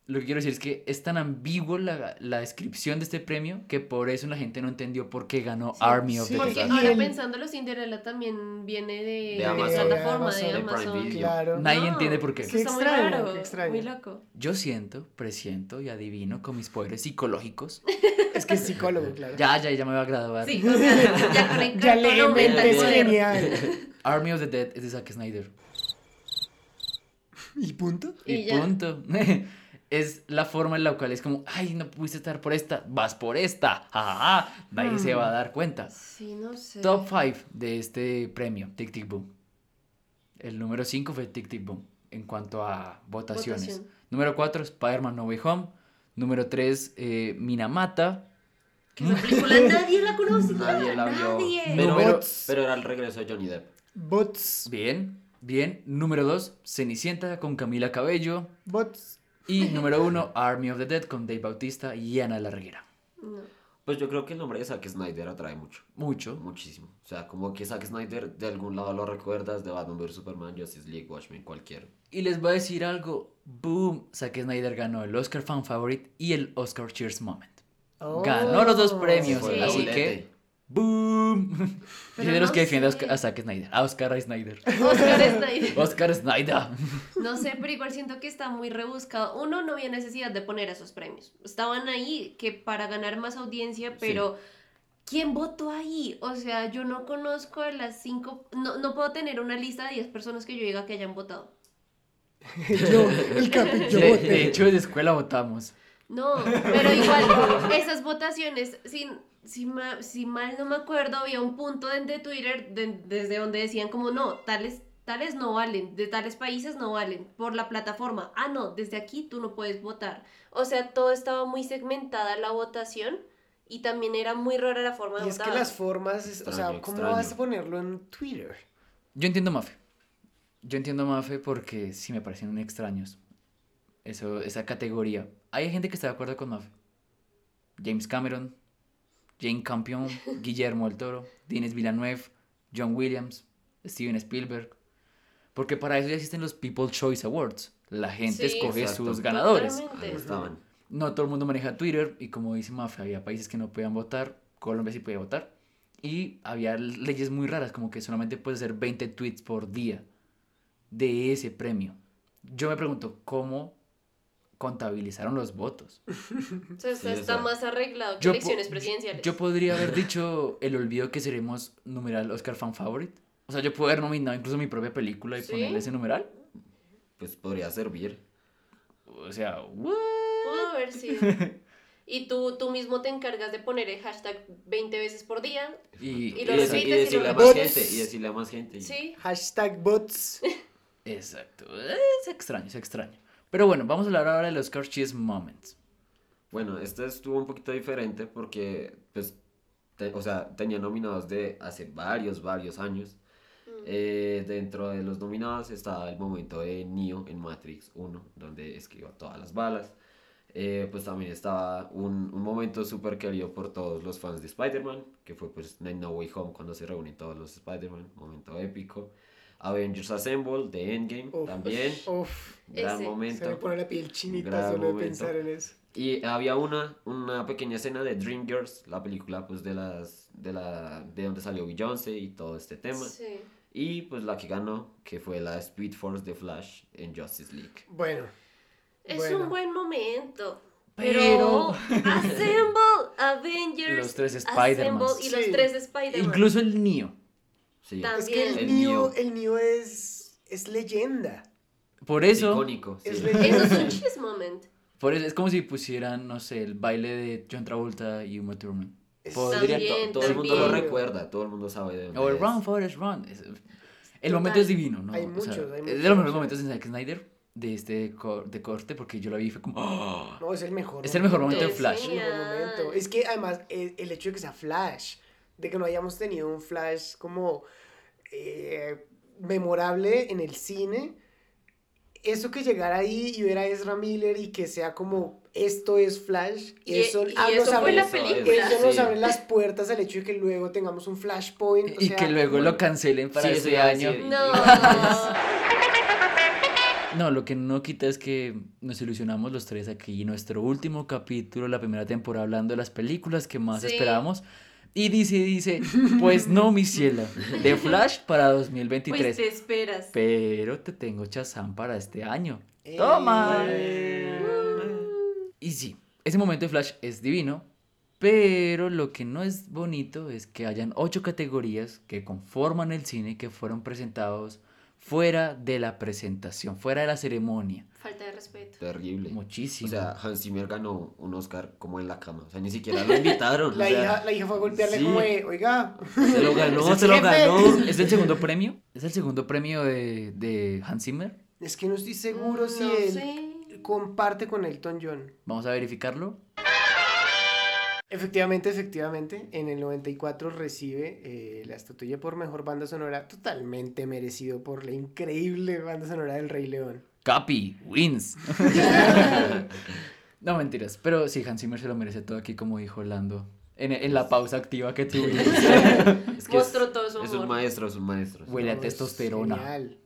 Lo que quiero decir es que es tan ambiguo la, la descripción de este premio que por eso la gente no entendió por qué ganó Army of Sí, the Porque Dead. Ahora el- pensándolo, Cinderella también viene de, De de Amazon. plataforma De Amazon, de Amazon. Claro. Nadie No, entiende por qué. eso Qué está muy extraño, raro, qué extraño. Muy loco. Yo siento, presiento y adivino con mis poderes psicológicos. Es que es psicólogo, claro. Ya, ya, ya me va a graduar. Sí, o sea, ya *laughs* Ya mental es poder. genial. *laughs* Army of the Dead es de Zack Snyder. ¿Y punto? Y, Y ya. punto. *laughs* es la forma en la cual es como, ay, no pudiste estar por esta, vas por esta. Ah, nadie se va a dar cuenta. Sí, no sé. Top 5 de este premio, Tic Tic Boom. El número 5 fue Tic Tic Boom en cuanto a votaciones. Votación. Número 4, Spider-Man No Way Home. Número 3, Minamata. Que esa película nadie la conoce. *laughs* Nadie la vio. Nadie. Pero, Número- pero era el regreso de Johnny Depp. Bots. Bien, bien. Número 2, Cenicienta con Camila Cabello. Bots. Y número 1, Army of the Dead con Dave Bautista y Ana Larreguera. Pues yo creo que el nombre de Zack Snyder atrae mucho. Mucho. Muchísimo. O sea, como que Zack Snyder de algún lado lo recuerdas de Batman vs Superman, Justice League, Watchmen, cualquier. Y les voy a decir algo. Boom. Zack Snyder ganó el Oscar Fan Favorite y el Oscar Cheers Moment. Oh. Ganó los dos premios. Fue Así que. Boom. Pero de los no que defiende a sé. Oscar- a Zack Snyder. A Oscar Snyder. Oscar Snyder. Oscar Snyder. No sé, pero igual siento que está muy rebuscado. Uno, no había necesidad de poner esos premios. Estaban ahí que para ganar más audiencia, pero ¿quién votó ahí? O sea, yo no conozco a las cinco... No, no puedo tener una lista de 10 personas que yo diga que hayan votado. *laughs* yo, el capi, yo De, voté. de hecho, de escuela votamos. No, pero igual, esas votaciones, si, si, ma- si mal no me acuerdo, había un punto de, de Twitter de- desde donde decían como, no, tales, tales no valen, de tales países no valen, por la plataforma. Ah, no, desde aquí tú no puedes votar. O sea, todo estaba muy segmentada la votación y también era muy rara la forma de Y es votar. que las formas, es- o sea, ¿cómo extraño. vas a ponerlo en Twitter? Yo entiendo Mafe. Yo entiendo Mafe porque sí me parecen extraños. Eso, esa categoría. Hay gente que está de acuerdo con Mafe. James Cameron, Jane Campion, Guillermo del Toro, Denis Villeneuve, John Williams, Steven Spielberg. Porque para eso ya existen los People Choice Awards. La gente Sí, escoge exacto. sus ganadores. Estaban. No todo el mundo maneja Twitter y como dice Mafe, había países que no podían votar, Colombia sí podía votar y había leyes muy raras como que solamente puedes hacer 20 tweets por día de ese premio. Yo me pregunto cómo contabilizaron los votos. *laughs* O sea, está, Sí, está o sea, más arreglado que elecciones presidenciales. yo podría haber *laughs* dicho el olvido que seremos numeral Oscar Fan Favorite. O sea, yo puedo haber nominado incluso mi propia película y ¿Sí? ponerle ese numeral. Pues podría servir. O sea, ¿what? Pudo haber sido. *laughs* Y tú, tú mismo te encargas de poner el hashtag 20 veces por día. Y, Y lo Y, repites deci- y y lo decirle a más gente. Y decirle a más gente. Sí. Hashtag bots. Exacto. Es extraño, es extraño. Pero bueno, vamos a hablar ahora de los Oscar Cheese Moments. Bueno, este estuvo un poquito diferente porque, pues, te- o sea, tenía nominados de hace varios, varios años. Eh, dentro de los nominados estaba el momento de Neo en Matrix 1, donde esquivó todas las balas. Eh, pues también estaba un, un momento súper querido por todos los fans de Spider-Man, que fue pues en No Way Home cuando se reúnen todos los Spider-Man, momento épico. Avengers Assemble de Endgame Uf. también, Uf, gran Ese. momento. se me pone la piel chinita solo de momento. pensar en eso. Y había una, una pequeña escena de Dreamgirls, la película pues de las de la de donde salió Beyoncé y todo este tema. Sí. Y pues la que ganó, que fue la Speed Force de Flash en Justice League. Bueno, Es Bueno. un buen momento. Pero- Pero, Assemble, Avengers, Los tres Assemble y los Sí. tres de Spider-Man. Incluso el Neo. Sí, También. es que el, El Neo, Neo. el Neo es, es leyenda. Por eso, icónico. sí. Es Eso es un cheese moment. por eso es como si pusieran, no sé, el baile de John Travolta y Uma Thurman. Es- Podría- También, todo el mundo lo también. recuerda, todo el mundo sabe de dónde O el es. Run, Forrest, Run. Es- el Total. momento es divino, ¿no? Hay O sea, muchos, hay es muchos, de los mejores momentos en Zack Snyder. de este co- de corte porque yo la vi y fue como ¡ah! No, es el mejor. Es el mejor momento de Es Flash. el mejor momento. Es que además el, el hecho de que sea Flash, de que no hayamos tenido un Flash como eh, memorable en el cine, eso que llegara ahí y ver a Ezra Miller y que sea como esto es Flash, Y- eso, y ah, nos fue abre- la película. Eso nos Sí. abre las puertas al hecho de que luego tengamos un Flashpoint. o y sea, que luego bueno, lo cancelen para Sí, este a año. No. No, lo que no quita es que nos ilusionamos los tres aquí. Nuestro último capítulo, la primera temporada, hablando de las películas que más Sí. esperábamos. Y dice, dice, pues no, mi ciela, de *laughs* Flash para Pues 2023. te esperas. Pero te tengo Chazam para este año. eh, ¡Toma! Y sí, ese momento de Flash es divino, pero lo que no es bonito es que hayan ocho categorías que conforman el cine que fueron presentados fuera de la presentación, fuera de la ceremonia. Falta de respeto. Terrible. Muchísimo. O sea, Hans Zimmer ganó un Oscar como en la cama. O sea, ni siquiera lo invitaron. La, o sea, hija, la hija fue a golpearle sí. como de, oiga. Se lo ganó, ¿Es se lo ganó. ¿Es el segundo premio? ¿Es el segundo premio de, de Hans Zimmer? Es que no estoy seguro si No él sé. comparte con Elton John. Vamos a verificarlo. Efectivamente, efectivamente, en el 94 recibe eh, la estatuilla por mejor banda sonora, totalmente merecido por la increíble banda sonora del Rey León. Capi, wins. *laughs* no, mentiras. Pero sí, Hans Zimmer se lo merece todo aquí, como dijo Orlando. En, en la pausa activa que tuvimos. *laughs* Es que es, Mostró todo su es un maestro, es un maestro. Huele a testosterona. genial.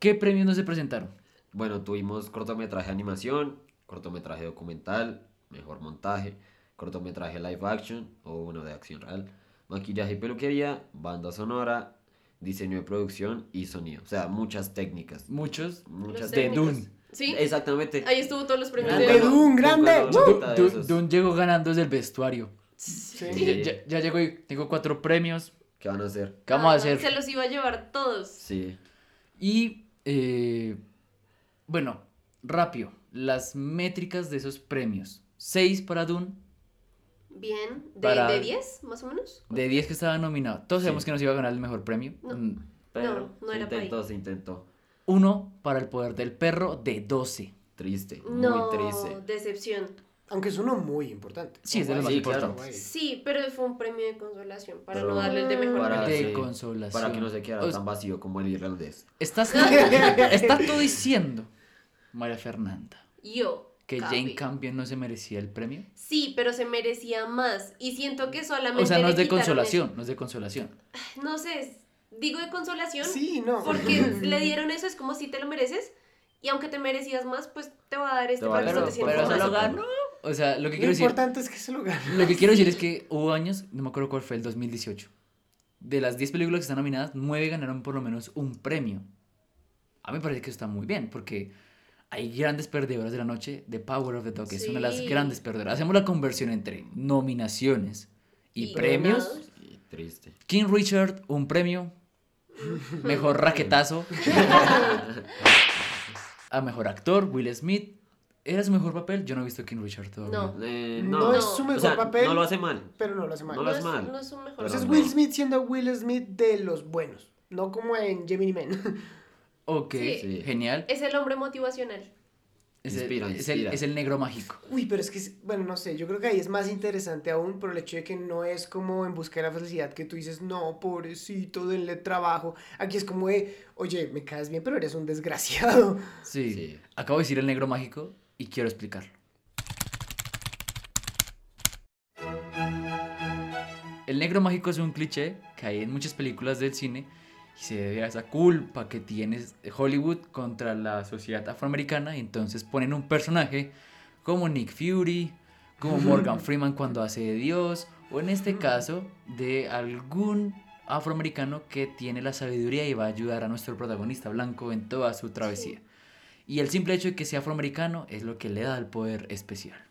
¿Qué premios no se presentaron? Bueno, tuvimos cortometraje de animación, cortometraje documental, mejor montaje, cortometraje live action o uno de acción real, maquillaje y peluquería, banda sonora, diseño de producción y sonido. O sea, muchas técnicas. Muchos. Muchas de. Dune. Sí. Exactamente. Ahí estuvo todos los premios Grande de Dune. Grande. Dune. Dune llegó ganando desde el vestuario. Sí. Ya, ya- ya llegó y tengo cuatro premios. ¿Qué van a hacer? ¿Qué vamos a Ah, hacer? Se los iba a llevar todos. Sí. Y, eh, bueno, rápido. Las métricas de esos premios. 6 para Dune, Bien. ¿De, Para- de 10, más o menos? de 10 que estaba nominado. Todos sabemos Sí. que nos iba a ganar el mejor premio. No. Mm. Pero no se era intentó, se intentó. Uno para el poder del perro de 12. Triste, No, muy triste. decepción. Aunque es uno muy importante. Sí, es de los más Sí, claro. importantes. Sí, pero fue un premio de consolación para Pero no darle el de mejor para, De película. sí, consolación. para que no se quedara O- tan vacío como el irlandés. Estás, *laughs* estás tú diciendo, María Fernanda, Yo. Que Capi. Jane Campion no se merecía el premio. Sí, pero se merecía más. Y siento que solamente. O sea, no es de consolación, no es de consolación. No sé, digo de consolación. Sí, no. Porque *laughs* le dieron eso, es como si te lo mereces. Y aunque te merecías más, pues te va a dar este te pero sientas se más. lo ganó. O sea, lo que Lo quiero decir, importante es que se lo gane. lo que quiero decir es que *laughs* hubo años, no me acuerdo cuál fue, el 2018. De las 10 películas que están nominadas, 9 ganaron por lo menos un premio. A mí me parece que eso está muy bien, porque hay grandes perdedoras de la noche. The Power of the Dog es una de las Sí. grandes perdedoras. Hacemos la conversión entre nominaciones y, Y premios. ganados. Y triste. King Richard, un premio. Mejor *laughs* raquetazo. *laughs* A mejor actor, Will Smith. ¿Era su mejor papel? Yo no he visto King Richard todavía. No. Eh, No, no, es su mejor o sea, papel. No lo hace mal. Pero no lo hace mal. No lo No hace es, mal. no es un mejor. Pero Ese es no. Will Smith siendo Will Smith de los buenos. No como en Gemini Man. *laughs* Ok, Sí. Genial. Es el hombre motivacional. Es el, Inspira, es el- inspira. es el negro mágico. Uy, pero es que, es- bueno, no sé, yo creo que ahí es más interesante aún por el hecho de que no es como en busca de la felicidad que tú dices, no, pobrecito, denle trabajo. Aquí es como de, oye, me caes bien, pero eres un desgraciado. *laughs* Sí. Sí. Acabo de decir el negro mágico y quiero explicarlo. El negro mágico es un cliché que hay en muchas películas del cine y se debe a esa culpa que tiene Hollywood contra la sociedad afroamericana y entonces ponen un personaje como Nick Fury, como Morgan Freeman cuando hace de Dios o en este caso de algún afroamericano que tiene la sabiduría y va a ayudar a nuestro protagonista blanco en toda su travesía. Y el simple hecho de que sea afroamericano es lo que le da el poder especial.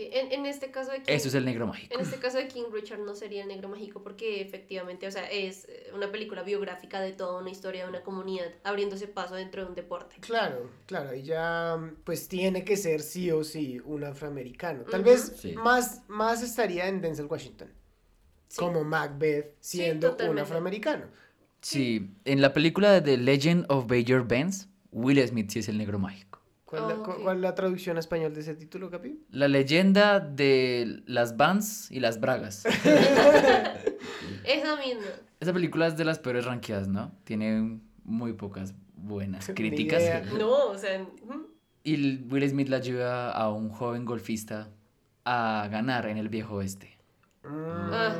Sí, en, en este caso de King, Eso es el negro mágico. En este caso de King Richard no sería el negro mágico porque efectivamente, o sea, es eh, una película biográfica de toda una historia de una comunidad abriéndose paso dentro de un deporte. Claro, claro, y ya pues tiene que ser sí o sí un afroamericano. Tal vez Sí. más, más estaría en Denzel Washington, Sí. como Macbeth Sí, siendo un afroamericano. Sí, en la película de The Legend of Bayer Benz, Will Smith sí es el negro mágico. ¿Cuál, Oh, es la traducción a español de ese título, Capi? La leyenda de las Vans y las Bragas. *laughs* Esa misma. Esa película es de las peores ranqueadas, ¿no? Tiene muy pocas buenas críticas. No, o sea. Y Will Smith la ayuda a un joven golfista a ganar en el viejo oeste. Ah,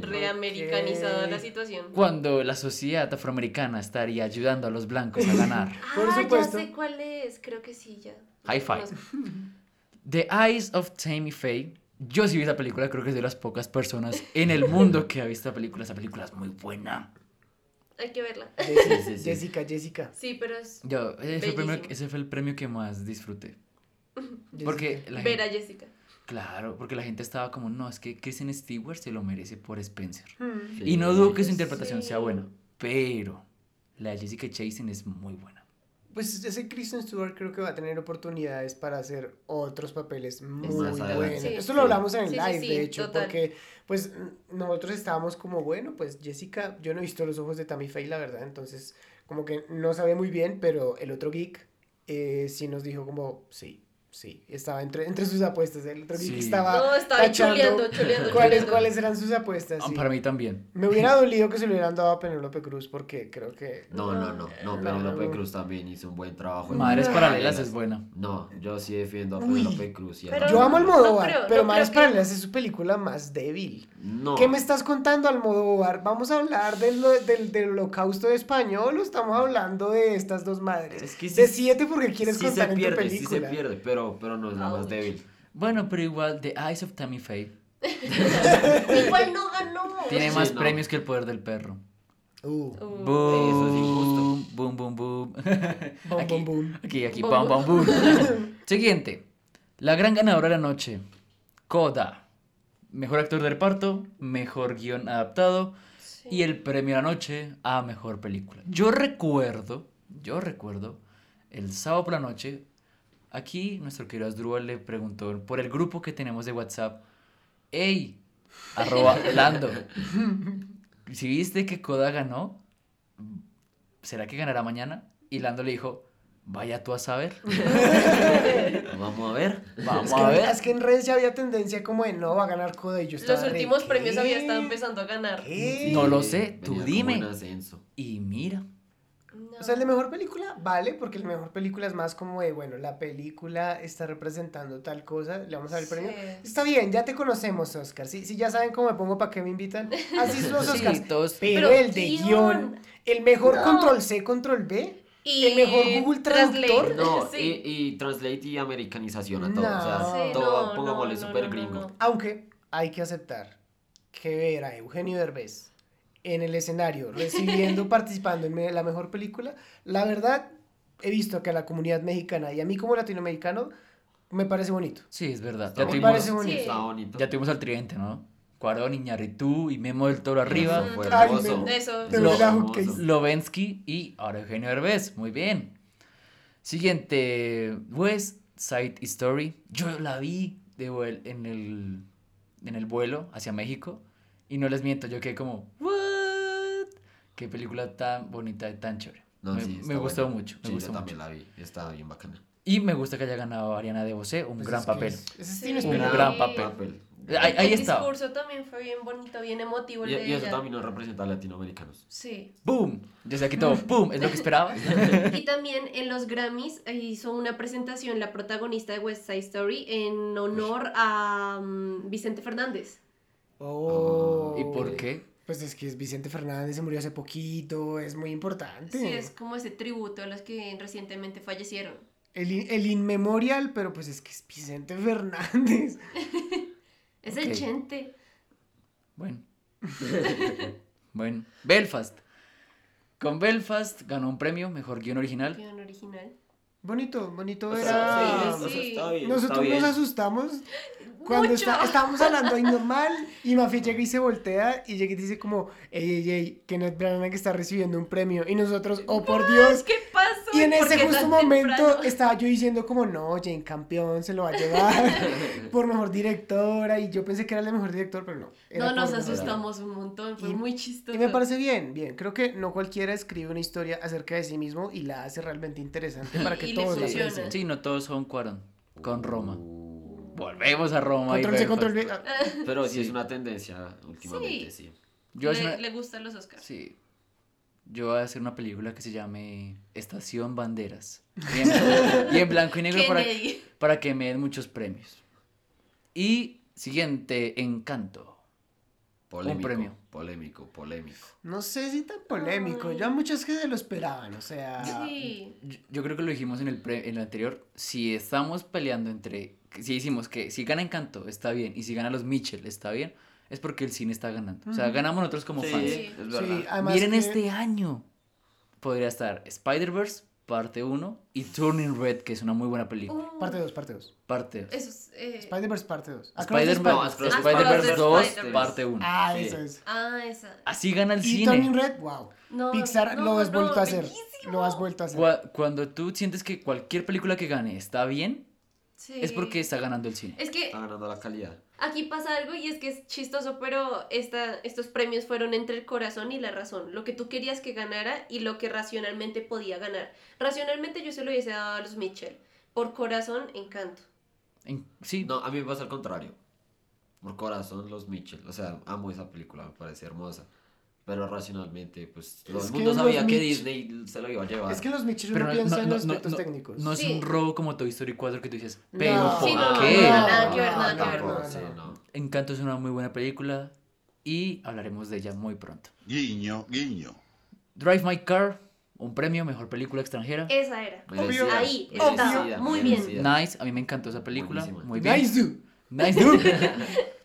reamericanizada la situación. Cuando la sociedad afroamericana estaría ayudando a los blancos a ganar. *laughs* Por ah, supuesto. ya sé cuál es. Creo que sí, ya. High five. No sé. *laughs* The Eyes of Tammy Faye. Yo sí vi esa película, creo que es de las pocas personas en el mundo que ha visto la película. Esa película es muy buena. Hay que verla. Jessica, *laughs* sí, sí. Jessica, Jessica. Sí, pero es. Yo, ese, fue el premio, ese fue el premio que más disfruté. Porque la Ver a Jessica. Claro, porque la gente estaba como, no, es que Kristen Stewart se lo merece por Spencer. Hmm. Y no dudo que su Sí. interpretación sea buena, pero la de Jessica Chastain es muy buena. Pues ese Kristen Stewart creo que va a tener oportunidades para hacer otros papeles muy buenos. Sí. Esto lo hablamos en el live, sí, de hecho, total. porque pues nosotros estábamos como, bueno, pues Jessica, yo no he visto los ojos de Tammy Faye, la verdad, entonces como que no sabía muy bien, pero el otro geek eh, sí nos dijo como, sí, sí, estaba entre, entre sus apuestas, el Sí. estaba No, estaba tachando chuleando, chuleando, cuáles, chuleando. cuáles eran sus apuestas. Ah, sí. Para mí también. Me hubiera dolido que se lo hubieran dado a Penélope Cruz porque creo que... No, no, no. No, No, Penélope. Cruz también hizo un buen trabajo. Madres Paralelas es buena. No, yo sí defiendo a. Penélope Cruz. y a Pero- Yo amo Almodóvar, no creo, pero no Madres que- Paralelas es su película más débil. No. ¿Qué me estás contando, Almodóvar? ¿Vamos a hablar del, del, del holocausto español o estamos hablando de estas dos madres? Es que sí- de siete porque quieres sí contar se en tu pierde, sí película. se pierde, pero, pero no es la más débil. Bueno, pero igual, The Eyes of Tammy Faye Igual no ganó. tiene Sí, más no. premios que el poder del perro. Uh, Uh, Eso es injusto. Boom, boom, boom. Boom, aquí, boom, boom. aquí, aquí, Boom, boom. boom. Siguiente. La gran ganadora de la noche. Coda. Mejor actor de reparto, mejor guion adaptado sí. y el premio de la noche a mejor película. Yo recuerdo, yo recuerdo, el sábado por la noche, aquí nuestro querido Asdrúbal le preguntó por el grupo que tenemos de WhatsApp, ¡Ey! Arroba *laughs* Lando. Si viste que Coda ganó, ¿será que ganará mañana? Y Lando le dijo, vaya tú a saber. *laughs* Vamos a ver. Vamos Es que, a ver. es que en redes ya había tendencia como de no va a ganar Coda y yo estaba Los últimos premios había estado empezando a ganar. ¿Qué? No lo sé, tú Venía dime. Y mira. No. O sea, el de mejor película vale, porque el mejor película es más como de, bueno, la película está representando tal cosa, le vamos a dar el premio. Sí. Está bien, ya te conocemos, Oscar. Si, si ya saben cómo me pongo, ¿para qué me invitan? Así son los Sí, Oscars. todos- Pero, Pero el de guion. guion, el mejor No. control C, control B, Y el mejor Google. Traductor. No, *laughs* Sí. y, y translate y americanización a todo. O sea, No. Sí, todo, no, pongámosle no, no, súper no, gringo. no. Aunque hay que aceptar que ver a Eugenio Derbez en el escenario, *laughs* recibiendo, participando en la mejor película, la verdad, he visto que a la comunidad mexicana y a mí como latinoamericano, me parece bonito. Sí, es verdad. Ya Me tuvimos, parece bonito. Sí. Está bonito. ya tuvimos al tridente, ¿no? Cuarón, Iñárritu y Memo del Toro arriba. Eso fue hermoso. Eso. Lovensky y ahora Eugenio Derbez. Muy bien. Siguiente, West Side Story. Yo la vi de vuel- en, el, en el vuelo hacia México y no les miento, yo quedé como, ¿what? Qué película tan bonita y tan chévere. No, me sí, está me gustó buena. mucho, me Sí, gustó yo mucho. también la vi. Está bien bacana. Y me gusta que haya ganado Ariana De Bosé, un Pues gran es que papel. es- Ese es Sí. Un gran papel. Ahí, ahí el está. discurso también fue bien bonito, bien emotivo el Y, de y eso ella. también nos representa a latinoamericanos. Sí. ¡Boom! Desde aquí todo, ¡boom! Es lo que esperaba. *laughs* Y también en los Grammys eh, hizo una presentación la protagonista de West Side Story en honor a mm, Vicente Fernández. Oh. ¿Y por qué? Pues es que es Vicente Fernández, se murió hace poquito, es muy importante. Sí, es como ese tributo a los que recientemente fallecieron. El, in- el inmemorial, pero pues es que es Vicente Fernández. *laughs* Es el Chente. Bueno. *laughs* bueno. Belfast. Con Belfast ganó un premio, mejor guion original. Guión original. Bonito, bonito O era. sea, sí, o sea, sí. está bien, Nosotros está bien. nos asustamos *laughs* cuando está- estábamos hablando ahí normal y Mafi llega y se voltea y llega y dice como, ey, ey, ey, Kenneth Branagh que está recibiendo un premio y nosotros, oh por Dios. ¿Qué pasó? Y en ¿Por ese justo momento temprano? estaba yo diciendo como, no, Jane Campión se lo va a llevar *laughs* por mejor directora y yo pensé que era el de mejor director, pero no. No, nos asustamos un montón, fue Y- muy chistoso. Y me parece bien, bien. Creo que no cualquiera escribe una historia acerca de sí mismo y la hace realmente interesante para que Y todos la aprecien. Sí, no todos son Cuarón. Con Roma. Volvemos a Roma. y Control C, Belfast. control ah, Pero sí es una tendencia últimamente, Sí. Yo le, una- le gustan los Oscars. Sí. Yo voy a hacer una película que se llame Estación Banderas. Y en, *laughs* y en blanco y negro para, para que me den muchos premios. Y siguiente, Encanto. Polémico, premio. Polémico, polémico. No sé si tan polémico. Ya muchas que lo esperaban, o sea. Sí. Yo, yo creo que lo dijimos en el, pre- en el anterior. Si estamos peleando entre. Si decimos que si gana Encanto está bien y si gana los Mitchell está bien, es porque el cine está ganando. O sea, ganamos nosotros como Sí, fans. es verdad. Sí, además Miren que- este año. Podría estar Spider-Verse, parte 1, y Turning Red, que es una muy buena película. Uh, Parte 2, parte 2. Parte 2. Eso es. eh, Spider-Verse parte 2. Spider-Man, No, Across the Spider-Verse Spider-Verse. 2, Spider-Verse. parte 1. Ah, Sí. eso es. Ah, esa. Así gana el Y Turning cine. Red, wow. No, Pixar no, lo has no, vuelto a hacer. bellísimo. Lo has vuelto a hacer. Cua- Cuando tú sientes que cualquier película que gane está bien, Sí. es porque está ganando el cine. Es que Está ganando la calidad. Aquí pasa algo y es que es chistoso, pero esta, estos premios fueron entre el corazón y la razón. Lo que tú querías que ganara y lo que racionalmente podía ganar. Racionalmente yo se lo hubiese dado a los Mitchell. Por corazón, encanto. En- sí, No, a mí me pasa al contrario. Por corazón, los Mitchell. O sea, amo esa película, me parece hermosa. Pero racionalmente, pues todo Es el que mundo los sabía que Disney se lo iba a llevar. Es que los Mitchell pero no no, piensan no, en los no, aspectos no, técnicos. no es Sí. un robo como Toy Story 4 que tú dices, No. pero ¿por Sí, qué? no, nada que ver, nada que ver. tampoco, no, sí. Encanto es una muy buena película y hablaremos de ella muy pronto. Guiño, guiño. Drive My Car, un premio, mejor película extranjera. Esa era. Merecida, Ahí, merecida, estaba. Muy bien. Nice, a mí me encantó esa película. Buenísima. Muy bien. Nice do. Nice dude. *laughs*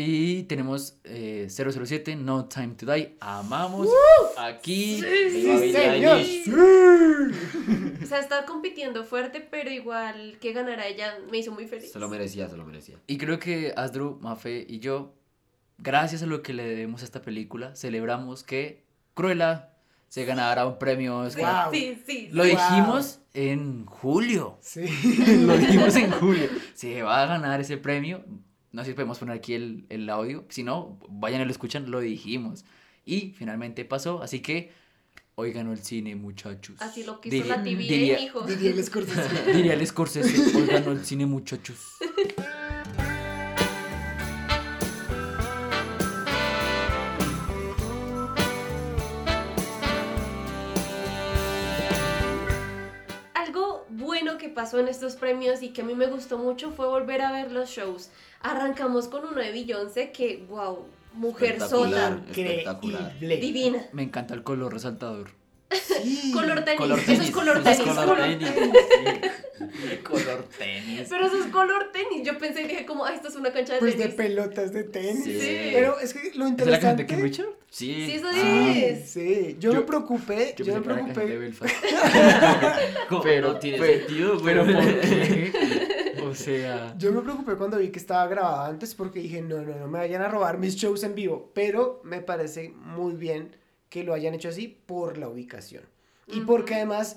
y tenemos eh, 007, No Time to Die. Amamos aquí. Viva Billie señor. Eilish. O sea, está compitiendo fuerte, pero igual que ganara ella me hizo muy feliz. Se lo merecía, se lo merecía. Y creo que Asdru, Mafe y yo, gracias a lo que le debemos a esta película, celebramos que Cruella se ganara un premio Oscar. Wow. Sí, sí. Lo Wow. dijimos en julio. Sí. *laughs* Lo dijimos en julio. Se va a ganar ese premio. No sé si podemos poner aquí el, el audio. Si no, vayan y lo escuchan. Lo dijimos. Y finalmente pasó. Así que hoy ganó el cine, muchachos. Así lo quiso Diría- la TVA, diría- hijo. Diría el Scorsese. Diría el Scorsese, hoy ganó el cine, muchachos. *laughs* que pasó en estos premios y que a mí me gustó mucho fue volver a ver los shows. Arrancamos con uno de Beyoncé que, wow, mujer Espectacular, sota, espectacular. Increíble. divina. Me encanta el color resaltador. Sí. Color tenis, Color eso es tenis, color eso tenis. es color tenis. color tenis. Pero eso es color tenis. Yo pensé y dije como, ah, esto es una cancha de Pues de tenis. pelotas de tenis. Sí. Pero es que lo ¿Es la canción de interesante. King Richard? Sí. Sí, eso Sí, es. sí. Yo, Yo- me preocupé. Yo, me de preocupé. *laughs* *laughs* Pero- no tiene pero- sentido. Pero ¿por qué? *laughs* O sea... Yo me preocupé cuando vi que estaba grabado antes porque dije, no, no, no me vayan a robar mis shows en vivo. Pero me parece muy bien que lo hayan hecho así por la ubicación. Y porque además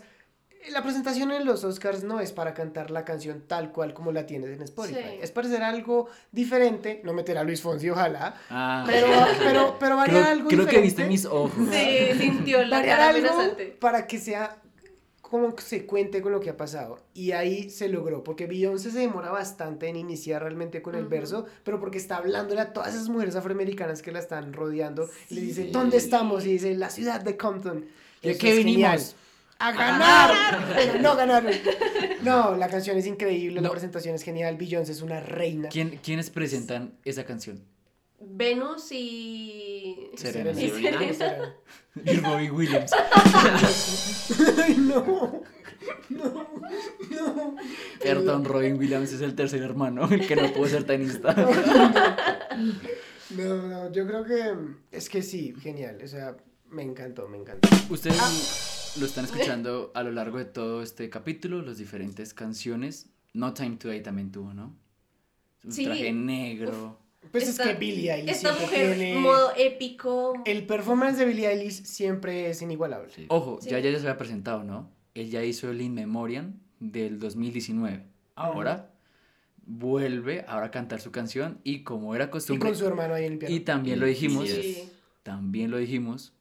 la presentación en los Oscars no es para cantar la canción tal cual como la tienes en Spotify. Sí. Es para hacer algo diferente. No meter a Luis Fonsi, ojalá. Ah. Pero, *laughs* pero, pero variar creo, algo creo que diferente. viste mis ojos. Sí, sintió la variar cara algo para que sea como que se cuente con lo que ha pasado. Y ahí se logró, porque Beyoncé se demora bastante en iniciar realmente con el verso, pero porque está hablándole a todas esas mujeres afroamericanas que la están rodeando. Y le dice. ¿dónde estamos? Y dice, la ciudad de Compton. ¿Y a Eso qué venimos? A ganar, pero no ganaron. No, la canción es increíble, la presentación es genial, Beyoncé es una reina. ¿Quién, ¿Quiénes presentan esa canción? Venus y... Serena. y Serena. Serena. Y Robbie Williams. *laughs* Ay, no. No, no. Perdón, Robin Williams es el tercer hermano, el que no pudo ser tenista. *laughs* No, no, yo creo que es que sí, genial. O sea, me encantó, me encantó. Ustedes lo están escuchando a lo largo de todo este capítulo, las diferentes canciones. No Time to Die también tuvo, ¿no? Un Sí. traje negro. Pues Esta- es que Billie Eilish Esta siempre mujer, tiene... modo épico. El performance de Billie Eilish siempre es inigualable. Sí. Ojo, Sí. ya ya se había presentado, ¿no? ella hizo el In Memoriam del 2019. Ahora vuelve ahora a cantar su canción y como era Y costumbre... con su hermano ahí en el piano. Y también lo dijimos, Sí. también lo dijimos,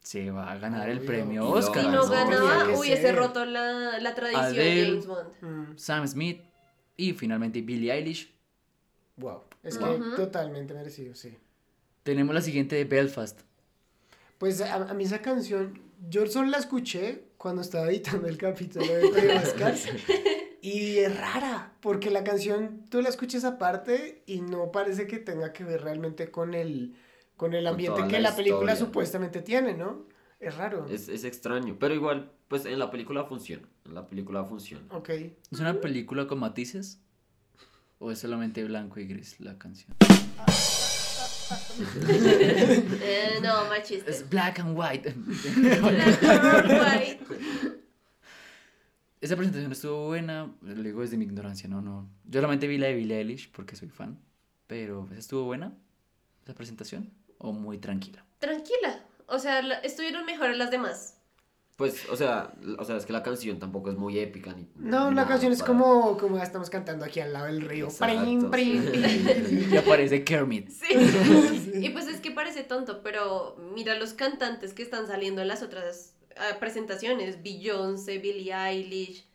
se va a ganar el premio Y Oscar. Si no ganaba, que hubiese roto la, la tradición Adele. James Bond. Mm, Sam Smith y finalmente Billie Eilish. wow. Es Wow. que totalmente merecido, sí. Tenemos la siguiente de Belfast. Pues a, a mí esa canción, yo solo la escuché cuando estaba editando el capítulo de Oscars. *laughs* Y es rara, porque la canción tú la escuchas aparte y no parece que tenga que ver realmente con el, con el ambiente que la la película historia. supuestamente tiene, ¿no? Es raro. Es, es extraño, pero igual, pues en la película funciona. En la película funciona. Ok. ¿Es una película con matices? ¿O es solamente blanco y gris la canción? Eh, no, mal chiste. Es black and white. Guay. Esa presentación estuvo buena, lo digo desde mi ignorancia, no, no. Yo solamente vi la de Billie Eilish porque soy fan, pero pues, estuvo buena esa presentación o muy tranquila. Tranquila. O sea, estuvieron mejores las demás. Pues, o sea, o sea, es que la canción tampoco es muy épica ni. No, ni la canción es para- como, como ya estamos cantando aquí al lado del río. Prim, prim, prim. Y aparece Kermit. *laughs* Sí. Y pues es que parece tonto, pero mira los cantantes que están saliendo en las otras ah, presentaciones. Beyoncé, Billie Eilish.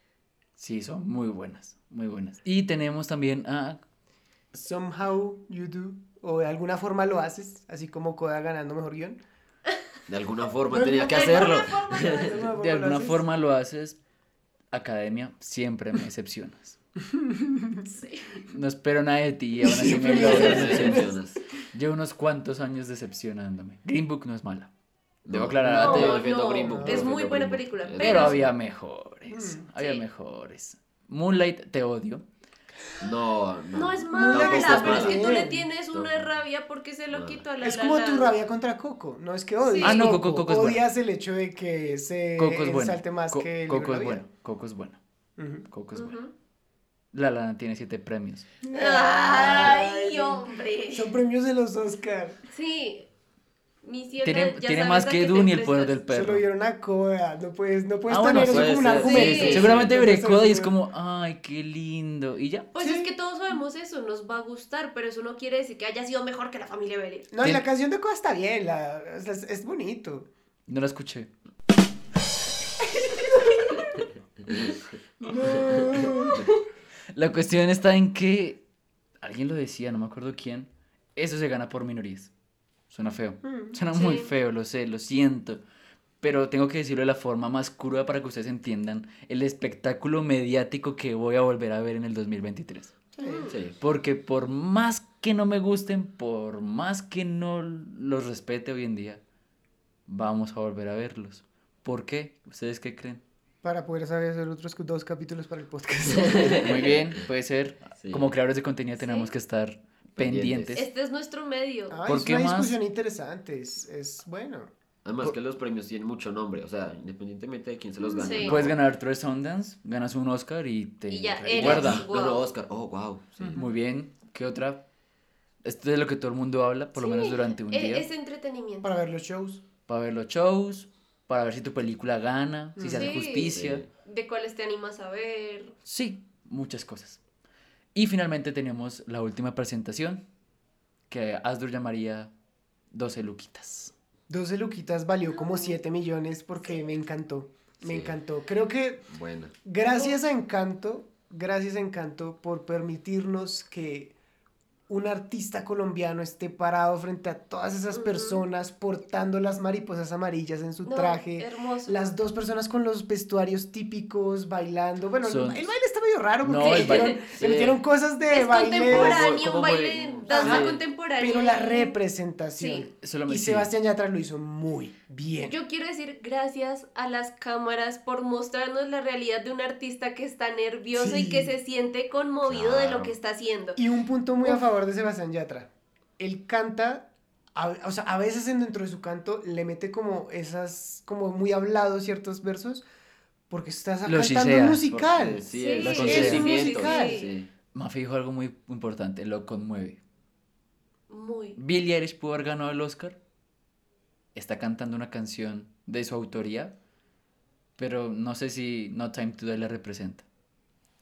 Sí, son muy buenas, muy buenas. Y tenemos también a... Somehow you do. O de alguna forma lo haces, así como Coda ganando mejor guion. De alguna forma tenía que hacerlo. De alguna *laughs* forma lo haces, Academia, siempre me decepcionas. *laughs* Sí. No espero nada de ti y aún así me Siempre logras me decepcionar. decepcionas. Llevo unos cuantos años decepcionándome. Green Book no es mala. Debo aclarar No, defiendo no, Green Book, es muy buena película, pero pero- había mejores. Mm, Había sí. mejores. Moonlight, te odio. No, no. No es mala, pero es que tú le tienes una rabia porque se lo No. quitó a la Es La como La tu rabia contra Coco. No es que odies. Ah, no, Coco- Coco es. Odias el hecho de que se Coco es bueno. más Co- que el Coco es bueno. Coco es bueno. Coco es bueno. La Lana tiene siete premios. Ay, hombre. Son premios de los Oscar. Sí. Mi Tiene, ya tiene más que Dune y el poder del prestas. Se lo perro. dieron a Coda. No puedes, no puedes Ah, bueno, tener eso puede como un argumento. sí. Seguramente No veré Coda y es como, ay, qué lindo. Y ya. Pues Sí. es que todos sabemos eso, nos va a gustar, pero eso no quiere decir que haya sido mejor que la familia Bell. No, y la canción de Coda está bien. La, es bonito. No la escuché. *laughs* La cuestión está en que alguien lo decía, no me acuerdo quién. Eso se gana por minorías. Suena feo. Mm, Suena muy sí. feo, lo sé, lo siento. Pero tengo que decirlo de la forma más cruda para que ustedes entiendan el espectáculo mediático que voy a volver a ver en el 2023. Sí. Porque por más que no me gusten, por más que no los respete hoy en día, vamos a volver a verlos. ¿Por qué? ¿Ustedes qué creen? Para poder saber hacer otros dos capítulos para el podcast. *laughs* Muy bien, puede ser. Sí. Como creadores de contenido tenemos Sí. que estar Pendientes. Este es nuestro medio. Ay, ¿Por es qué una más? discusión interesante. Es, es bueno. Además que los premios tienen mucho nombre, o sea, independientemente de quién se los gane. Sí. ¿no? Puedes ganar tres Sundance, ganas un Oscar y te Y ya. Ganó Wow. Oscar, oh, wow. sí. Muy bien. ¿Qué otra? Esto es de lo que todo el mundo habla, por lo Sí, menos durante un e- día. Es entretenimiento. Para ver los shows. Para ver los shows, para ver si tu película gana, si se hace justicia. De cuáles te animas a ver. Sí, muchas cosas. Y finalmente tenemos la última presentación, que Asdrúl llamaría 12 luquitas. 12 luquitas valió como 7 millones porque me encantó. Me Sí. encantó. Creo que Buena. gracias a Encanto, gracias a Encanto por permitirnos que un artista colombiano esté parado frente a todas esas personas portando las mariposas amarillas en su No, traje. hermoso. Las dos personas con los vestuarios típicos bailando. Bueno, el- Son- el baile está medio raro porque No, le, baile- metieron, sí. le metieron cosas de es baile. contemporáneo, Como- un como baile, danza contemporánea. Pero la representación. Sí. Y. Sebastián Yatra lo hizo muy bien. Yo quiero decir gracias a las cámaras por mostrarnos la realidad de un artista que está nervioso Sí. y que se siente conmovido de lo que está haciendo. Y un punto muy a favor de Sebastián Yatra. Él canta, a, o sea, a veces en dentro de su canto le mete como esas, como muy hablados ciertos versos, porque estás Lo cantando un musical. Sí, Sí, es musical. sí. Mafe dijo algo muy importante, lo conmueve. Muy. Billie Eilish pudo haber ganado el Oscar. Está cantando una canción de su autoría pero no sé si No Time to Die la representa.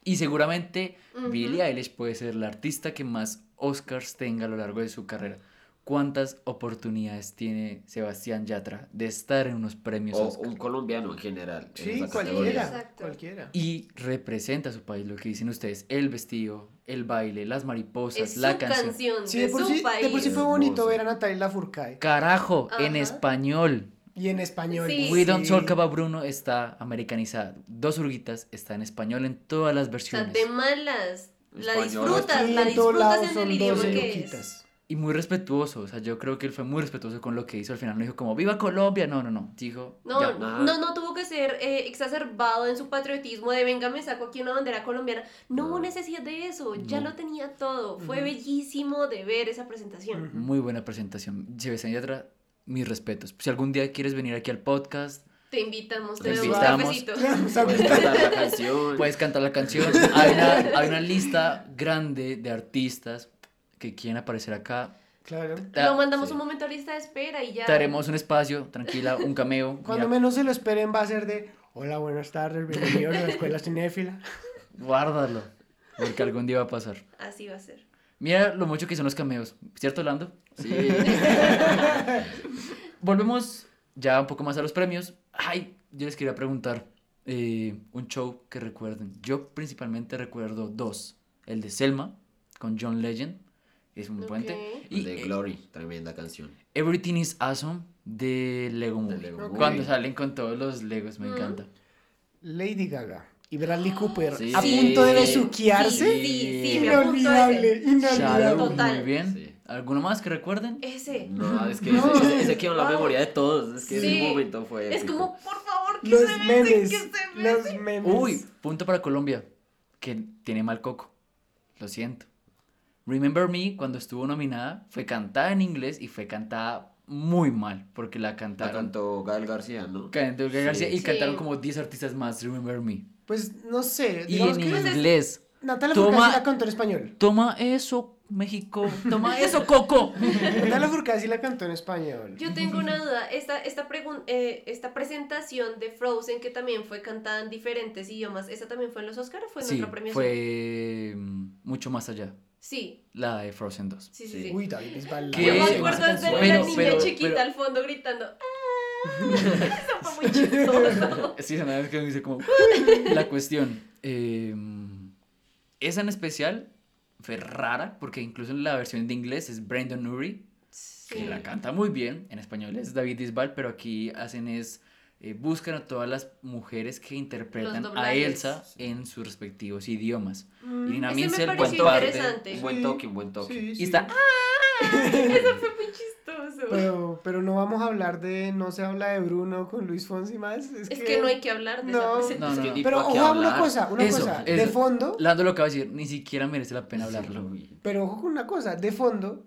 Y seguramente Ujú. Billie Eilish puede ser la artista que más Oscars tenga a lo largo de su carrera. ¿Cuántas oportunidades tiene Sebastián Yatra de estar en unos premios O Oscar? un colombiano en general. en Sí, esa cualquiera. Cualquiera. Y representa a su país, lo que dicen ustedes, el vestido, el baile, las mariposas, Es la su canción. canción, Sí, de, de por su sí, país. de por sí fue bonito ver a Natalia Lafourcade. Carajo, en español. Y en español. Sí. We Don't. Talk About Bruno está americanizada. Dos Urguitas está en español en todas las O sea, versiones. de malas. La Español. disfrutas, Sí, la en disfrutas en son el idioma 12 que es. Y muy respetuoso. O sea, yo creo que él fue muy respetuoso con lo que hizo. Al final no dijo como, ¡Viva Colombia! No, no, no. Dijo, No, ya. no, no tuvo que ser eh, exacerbado en su patriotismo de venga, me saco aquí una bandera colombiana. No hubo necesidad de eso, ya No. lo tenía todo. Fue bellísimo de ver esa presentación. Muy buena presentación. Sebastián Yatra, mis respetos. Si algún día quieres venir aquí al podcast, Te invitamos, te Te damos un invitamos. cafecito. Puedes cantar la *laughs* canción. puedes cantar la canción. Hay una, hay una lista grande de artistas que quieren aparecer acá. Claro. Lo mandamos Sí. un momento a lista de espera y ya. Te haremos un espacio, tranquila, un cameo. *laughs* Cuando Mira, menos se lo esperen va a ser de Hola, buenas tardes, bienvenidos a la escuela cinéfila. *laughs* Guárdalo, porque algún día va a pasar. Así va a ser. Mira lo mucho que son los cameos, ¿cierto, Lando? Sí. *laughs* Volvemos ya un poco más a los premios. Ay, yo les quería preguntar eh, un show que recuerden. Yo principalmente recuerdo dos. El de Selma con John Legend, es un puente. Ok. Y de eh, Glory, tremenda canción. Everything is Awesome de Lego Movie. Lego Movie. Cuando salen con todos los Legos, me Ujú. encanta. Lady Gaga y Bradley Cooper Sí. a punto de besuquearse. Sí, sí, inolvidable, inolvidable. Shadow, Total. muy bien. Sí. ¿Alguno más que recuerden? Ese. No, es que No. ese, ese- quedó en la memoria de todos. Es que Sí. ese momento fue. Es épico. como, por favor, que Los se besen, memes, que se besen. los memes. Uy, punto para Colombia, que tiene mal coco. Lo siento. Remember Me, cuando estuvo nominada, fue cantada en inglés y fue cantada muy mal, porque la La cantaron. cantó Gael García, ¿no? Cantó Gael García y Sí. cantaron como 10 artistas más Remember Me. Pues no sé, Y digamos en que inglés. Natalia Toma- la cantó en español. Toma eso, México. Toma eso, Coco. *laughs* Natalia Furcade sí la cantó en español. Yo tengo una duda. Esta, esta, eh, esta presentación de Frozen, que también fue cantada en diferentes idiomas, ¿esa también fue en los Oscars o fue en Sí, otra premiación? fue mm, mucho más allá. Sí, La de Frozen 2. sí, sí. Sí. sí. Uy, David Bisbal. ¿Qué? Yo me acuerdo de Pero- la niña pero- chiquita pero- al fondo gritando. ¡Ah! *laughs* Eso fue muy chistoso. Sí, una vez que me dice como... La cuestión, eh, esa en especial fue rara, porque incluso en la versión de inglés es Brandon Urie, que Sí. la canta muy bien, en español es David Bisbal, pero aquí hacen es... eh, buscan a todas las mujeres que interpretan a. Elsa en sus respectivos idiomas. Mm, y pareció comparte- interesante. Un buen toque, un buen toque. Sí, Y sí. está... *laughs* Eso fue muy chistoso. Pero, pero no vamos a hablar de No se habla de Bruno con Luis Fonsi más. Es, es que no hay que hablar de esa No. No, Es no, que no. ni Pero ojo, una hablar. cosa, una Eso, cosa. De eso. fondo, Lando lo acaba de decir, ni siquiera merece la pena hablarlo. pero ojo con una cosa. De fondo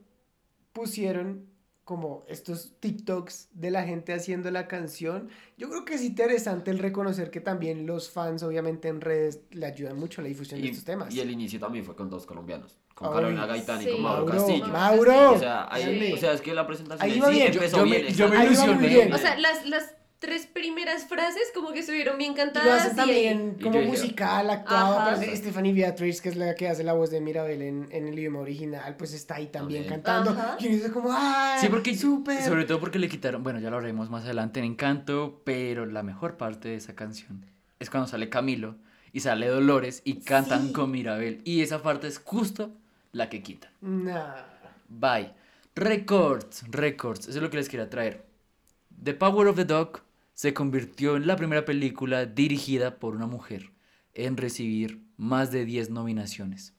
pusieron como estos TikToks de la gente haciendo la canción. Yo creo que es interesante el reconocer que también los fans, obviamente en redes, le ayudan mucho a la difusión de Y, estos temas. y el inicio también fue con dos colombianos. Con Ay, Carolina Gaitán y sí. con Mauro, Mauro, Castillo. Mauro. O sea, ahí- Sí. o sea, es que la presentación Ahí sí bien, yo- empezó yo me- bien. yo me va muy ilusioné. bien. O sea, las, las tres primeras frases como que estuvieron bien Y lo cantadas. hacen y también Y como musical, actuado. Stephanie Beatriz, que es la que hace la voz de Mirabel en, en el idioma original, pues está ahí también cantando. Ajá. Y uno dice como, ¡ah! Sí, porque súper! sobre todo porque le quitaron, bueno, ya lo haremos más adelante en Encanto, pero la mejor parte de esa canción es cuando sale Camilo y sale Dolores y cantan Sí. con Mirabel y esa parte es justo la que quitan. Nah. Bye. Records, records, eso es lo que les quería traer. The Power of the Dog se convirtió en la primera película dirigida por una mujer en recibir más de 10 nominaciones.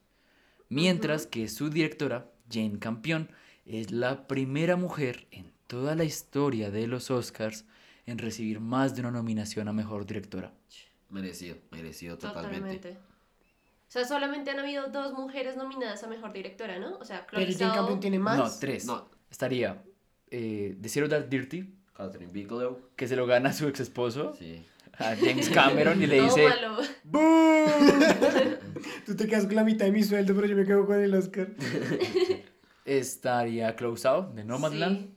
Mientras que su directora, Jane Campion, es la primera mujer en toda la historia de los Oscars en recibir más de una nominación a mejor directora. Merecido, merecido totalmente. Totalmente. O sea, solamente han habido dos mujeres nominadas a mejor directora, ¿no? O sea, Pero Chloe Jane Zhao- Campion tiene más. No, tres. No. Estaría eh, The Zero Dark Dirty, Catherine Bigelow. que se lo gana su ex esposo, Sí. a James Cameron, y le dice... Tómalo. Tú te quedas con la mitad de mi sueldo, pero yo me quedo con el Oscar. Estaría Close Out de Nomadland. Sí.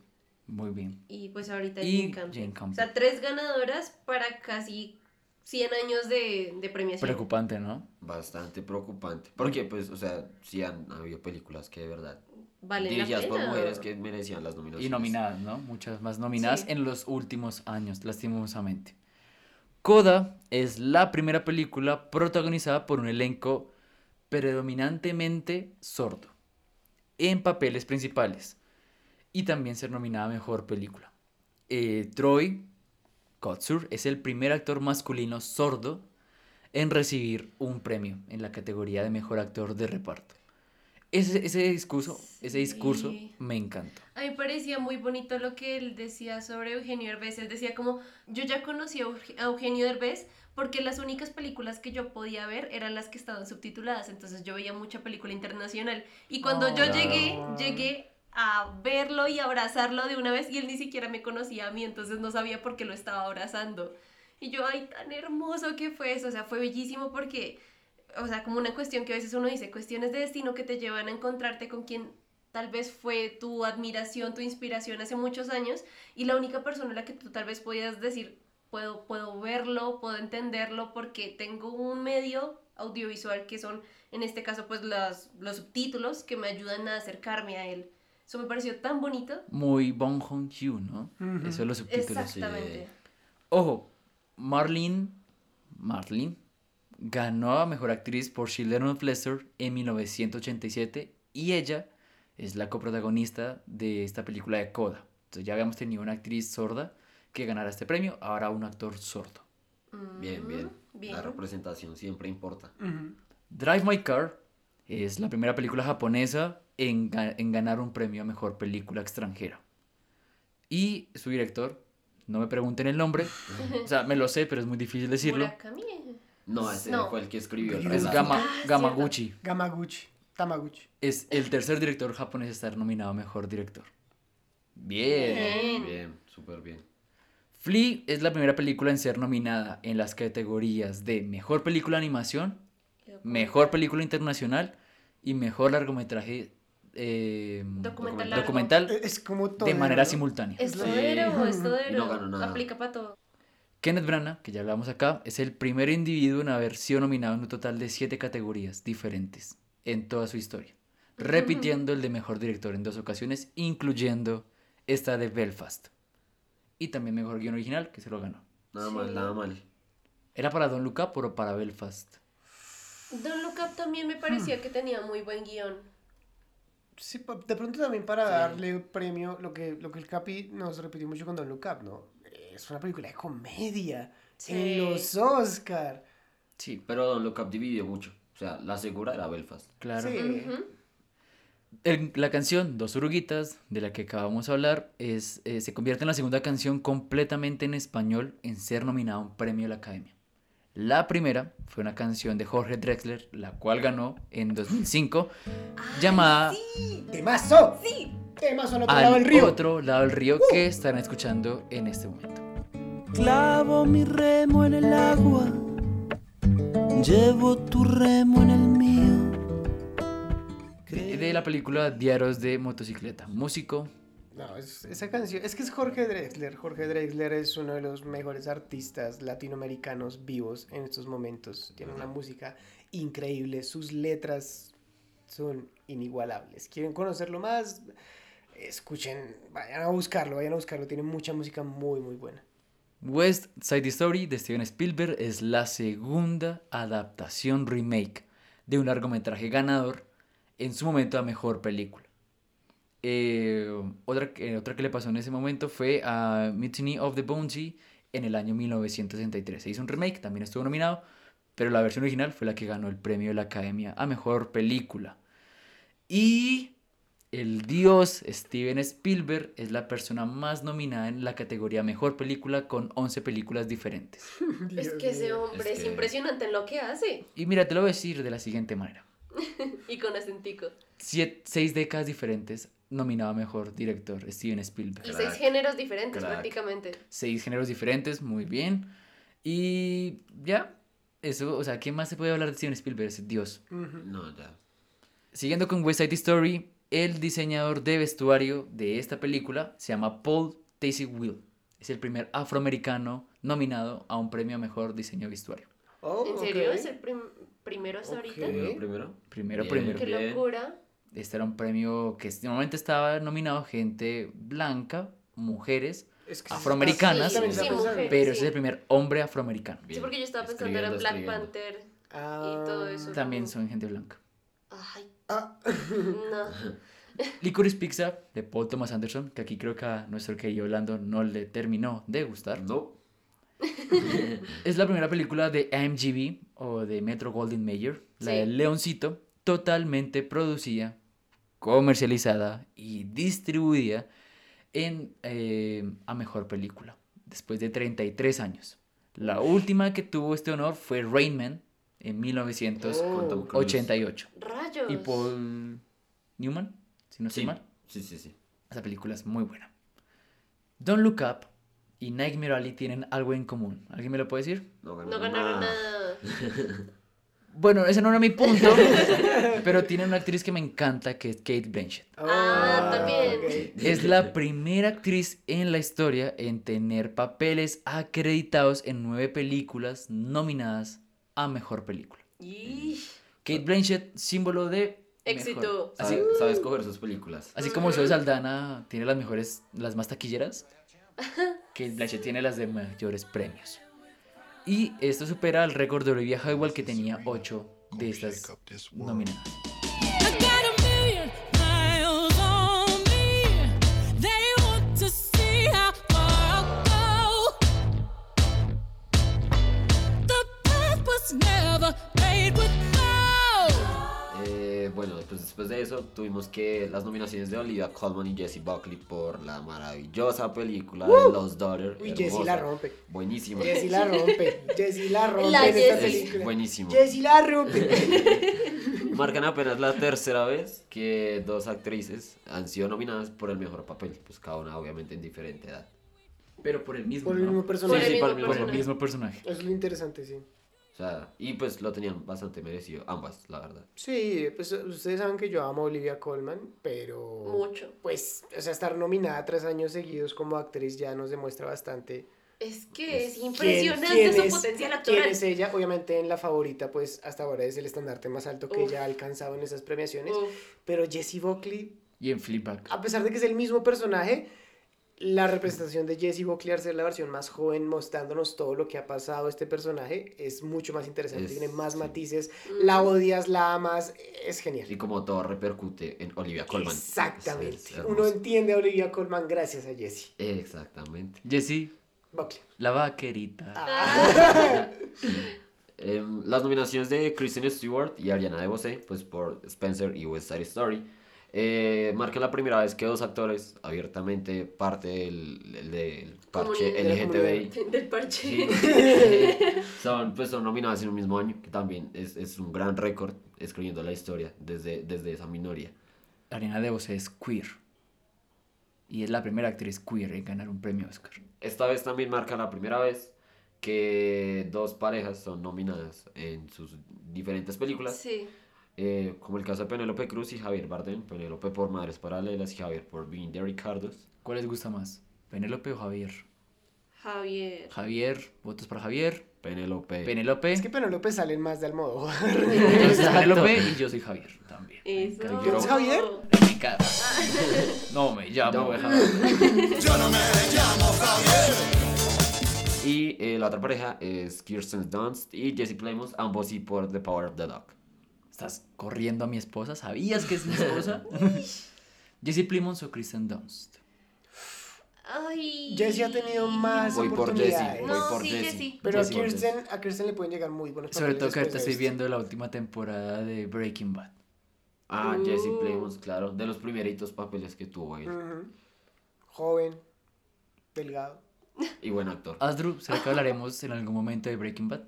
Muy bien. Y pues ahorita Y Jane Campion. Jane Campion. O sea, tres ganadoras para casi 100 años de, de premiación. Preocupante, ¿no? Bastante preocupante. Porque, pues, o sea, sí han habido películas que de verdad. Valen la dirigidas por mujeres que merecían las nominaciones. Y nominadas, ¿no? Muchas más nominadas Sí. en los últimos años, lastimosamente. Coda es la primera película protagonizada por un elenco predominantemente sordo en papeles principales y también ser nominada a mejor película. Eh, Troy Kotsur es el primer actor masculino sordo en recibir un premio en la categoría de mejor actor de reparto. Ese, ese discurso, ese discurso me encantó. A mí me parecía muy bonito lo que él decía sobre Eugenio Derbez. Él decía como, yo ya conocí a Euge- a Eugenio Derbez porque las únicas películas que yo podía ver eran las que estaban subtituladas. Entonces yo veía mucha película internacional. Y cuando yo Oh. llegué, llegué a verlo y abrazarlo de una vez y él ni siquiera me conocía a mí, entonces no sabía por qué lo estaba abrazando. Y yo, ay, tan hermoso que fue eso, o sea, fue bellísimo porque, o sea, como una cuestión que a veces uno dice, cuestiones de destino que te llevan a encontrarte con quien tal vez fue tu admiración, tu inspiración hace muchos años y la única persona a la que tú tal vez podías decir, puedo, puedo verlo, puedo entenderlo porque tengo un medio audiovisual que son, en este caso, pues las, los subtítulos que me ayudan a acercarme a él. Eso me pareció tan bonito. Muy Bong Joon-ho, ¿no? Ujú. Eso de los subtítulos. Exactamente. Ojo, Marlene, Marlene ganó a Mejor Actriz por Children of Lester en 1987 y ella es la coprotagonista de esta película de Coda. Entonces ya habíamos tenido una actriz sorda que ganara este premio, ahora un actor sordo. Bien, bien. Mm, bien. La representación siempre importa. Drive My Car es la primera película japonesa en, ga- en ganar un premio a Mejor Película Extranjera. Y su director, no me pregunten el nombre, *laughs* o sea, me lo sé, pero es muy difícil decirlo. Murakami. No, ese No. fue el que escribió el Es. Gama, Ah, Gamaguchi. Gamaguchi. Tamaguchi. Es el tercer director japonés a estar nominado a Mejor Director. Bien. Bien. Bien, súper bien. Flea es la primera película en ser nominada en las categorías de Mejor Película de Animación, Mejor Película Internacional y Mejor Largometraje eh, Documental Es como todo. de manera ¿no? simultánea. Es todero, es *laughs* todero. no ganó nada. Aplica para todo. Kenneth Branagh, que ya hablamos acá, es el primer individuo en haber sido nominado en un total de siete categorías diferentes en toda su historia, repitiendo el de mejor director en dos ocasiones, incluyendo esta de Belfast. Y también mejor guion original, que se lo ganó. Nada Sí. mal, nada mal. ¿Era para Don Up o para Belfast? Look Up también me parecía que tenía muy buen guion. Sí, de pronto también para darle premio, lo que, lo que el Capi nos repitió mucho con Look Up, ¿no? Es una película de comedia. Sí. En los Oscar. Sí, Pero Don Look Up dividió mucho. O sea, la segura era Belfast. claro. Sí. El- la canción Dos Oruguitas, de la que acabamos de hablar, es, eh, se convierte en la segunda canción completamente en español en ser nominada a un premio de la Academia. La primera fue una canción de Jorge Drexler, la cual ganó en 2005, llamada ¡Temazo! Sí. ¡Temazo al otro lado del río! otro lado del río, que estarán escuchando en este momento. Clavo mi remo en el agua, llevo tu remo en el mío. De, la película Diarios de Motocicleta. Músico, No, es- esa canción, es que es Jorge Drexler. Jorge Drexler es uno de los mejores artistas latinoamericanos vivos en estos momentos. Tiene una música increíble, sus letras son inigualables. ¿Quieren conocerlo más? Escuchen, vayan a buscarlo, vayan a buscarlo. Tiene mucha música muy, muy buena. West Side Story de Steven Spielberg es la segunda adaptación remake de un largometraje ganador en su momento a mejor película. Eh, otra, que- otra que le pasó en ese momento fue a Mutiny of the Bounty en el año 1963. Se hizo un remake, también estuvo nominado, pero la versión original fue la que ganó el premio de la Academia a mejor película. Y el dios Steven Spielberg es la persona más nominada en la categoría Mejor Película con 11 películas diferentes. *laughs* Es que ese hombre Es es, que- impresionante en lo que hace. Y mira, te lo voy a decir de la siguiente manera. *laughs* Y con acentico. Siete, seis décadas diferentes nominado a Mejor Director Steven Spielberg. Y seis géneros diferentes Crack. prácticamente. Seis géneros diferentes, muy bien. Y ya, eso, o sea, ¿qué más se puede hablar de Steven Spielberg? Es Dios. *laughs* No, ya. Siguiendo con West Side Story, el diseñador de vestuario de esta película se llama Paul Tasey Will. Es el primer afroamericano nominado a un premio a mejor diseño vestuario. Oh, ¿En serio? ¿Es el prim- primero hasta ahorita? Primero, primero. Primero, Bien, primero. Qué bien. locura. Este era un premio que normalmente estaba nominado gente blanca, mujeres, Es que afroamericanas, Sí, sí, mujeres, pero ese sí. es el primer hombre afroamericano. Sí, porque yo estaba pensando era en Black Panther y todo eso. También son gente blanca. Ay. Ah. No. *laughs* Licorice Pizza de Paul Thomas Anderson, que aquí creo que a nuestro querido Orlando no le terminó de gustar. No. *laughs* es la primera película de AMGB o de Metro Goldwyn Mayer, la Sí. de Leoncito, totalmente producida, comercializada y distribuida en eh, a mejor película, después de 33 años. La última que tuvo este honor fue Rain Man en 1988. Rayos. Y Paul Newman, si no estoy Sí. mal. Sí, sí, sí. Esa película es muy buena. Don't Look Up y Nightmare Alley tienen algo en común. ¿Alguien me lo puede decir? No No ganaron nada. *laughs* Bueno, ese no era mi punto, *laughs* pero tiene una actriz que me encanta, que es Kate Blanchett. Ah, también. Es la primera actriz en la historia en tener papeles acreditados en nueve películas nominadas a Mejor Película. Y... Kate Blanchett, símbolo de... Éxito. mejor. Así, sabe escoger sus películas. así como Zoe Saldana tiene las mejores, las más taquilleras, *laughs* Kate Blanchett tiene las de mayores premios. Y esto supera el récord de Olivia Hayward que tenía 8 de estas nominadas. Después de eso tuvimos que las nominaciones de Olivia Colman y Jessie Buckley por la maravillosa película ¡Woo! de Los Daughter. Uy, Jessie la rompe. *laughs* Buenísima. Jessie la rompe. Jessie la rompe La en esta Jessie. película. Buenísimo. Jessie la rompe. *laughs* Marcan apenas la tercera vez que dos actrices han sido nominadas por el mejor papel, pues cada una obviamente en diferente edad. Pero por el mismo, Por el ¿no? mismo personaje. Sí, sí, por el Por mismo el mismo personaje. Eso es lo interesante, sí. Y pues lo tenían bastante merecido, ambas, la verdad. Sí, pues ustedes saben que yo amo a Olivia Colman, pero... Mucho. Pues, o sea, estar nominada tres años seguidos como actriz ya nos demuestra bastante... Es que es quién- impresionante quién su es- potencial ¿Quién actoral. es ella? Obviamente en la favorita, pues hasta ahora es el estandarte más alto que Uf. ella ha alcanzado en esas premiaciones. Uf. Pero Jessie Buckley, Y en Flipback. a pesar de que es el mismo personaje, la representación de Jessie Buckley al ser la versión más joven, mostrándonos todo lo que ha pasado este personaje, es mucho más interesante, Es- tiene más sí. matices, la odias, la amas, es genial. Y como todo repercute en Olivia Colman. Exactamente. Es- es hermoso. Uno entiende a Olivia Colman gracias a Jessie Exactamente. Jessie, Buckley. la vaquerita. Ah. *laughs* Em, las nominaciones de Kristen Stewart y Ariana DeBose, pues por Spencer y West Side Story, eh, marcan la primera vez que dos actores abiertamente parte del, del- del parche. LGTBI Del parche. sí, *laughs* son, pues son nominadas en un mismo año, que también es, es un gran récord escribiendo la historia desde, desde esa minoría. Ariana DeBose es queer. Y es la primera actriz queer en ganar un premio Oscar. Esta vez también marca la primera vez que dos parejas son nominadas en sus diferentes películas. Sí. Eh, como el caso de Penélope Cruz y Javier Bardem, Penélope por Madres Paralelas y Javier por Being the Ricardos. ¿Cuál les gusta más? ¿Penélope o Javier? Javier. Javier, votos para Javier. Penélope. Penélope. Es que Penélope salen más de Almodóvar. *laughs* Penélope y yo soy Javier también. Eso. ¿Tú eres Javier? En mi cara. No me llamo No. Javier. *laughs* Yo no me llamo Javier. Y eh, la otra pareja es Kirsten Dunst y Jesse Plemons, ambos sí por The Power of the Dog. ¿Estás corriendo a mi esposa? ¿Sabías que es mi esposa? *laughs* Jesse Plimons o Kristen Dunst. Ay. Jessie ha tenido más Voy por oportunidades. Jessie, No, voy por sí, Jessie. Jessie. Pero a Jessie por Kirsten, a Kirsten le pueden llegar muy buenos Sobre todo que ahorita estoy esto. viendo la última temporada de Breaking Bad. Ah, Jesse Uh. Plemons, claro, de los primeritos papeles que tuvo él. Ujú. Joven, delgado. Y buen actor. *laughs* Asdru, ¿será que hablaremos en algún momento de Breaking Bad?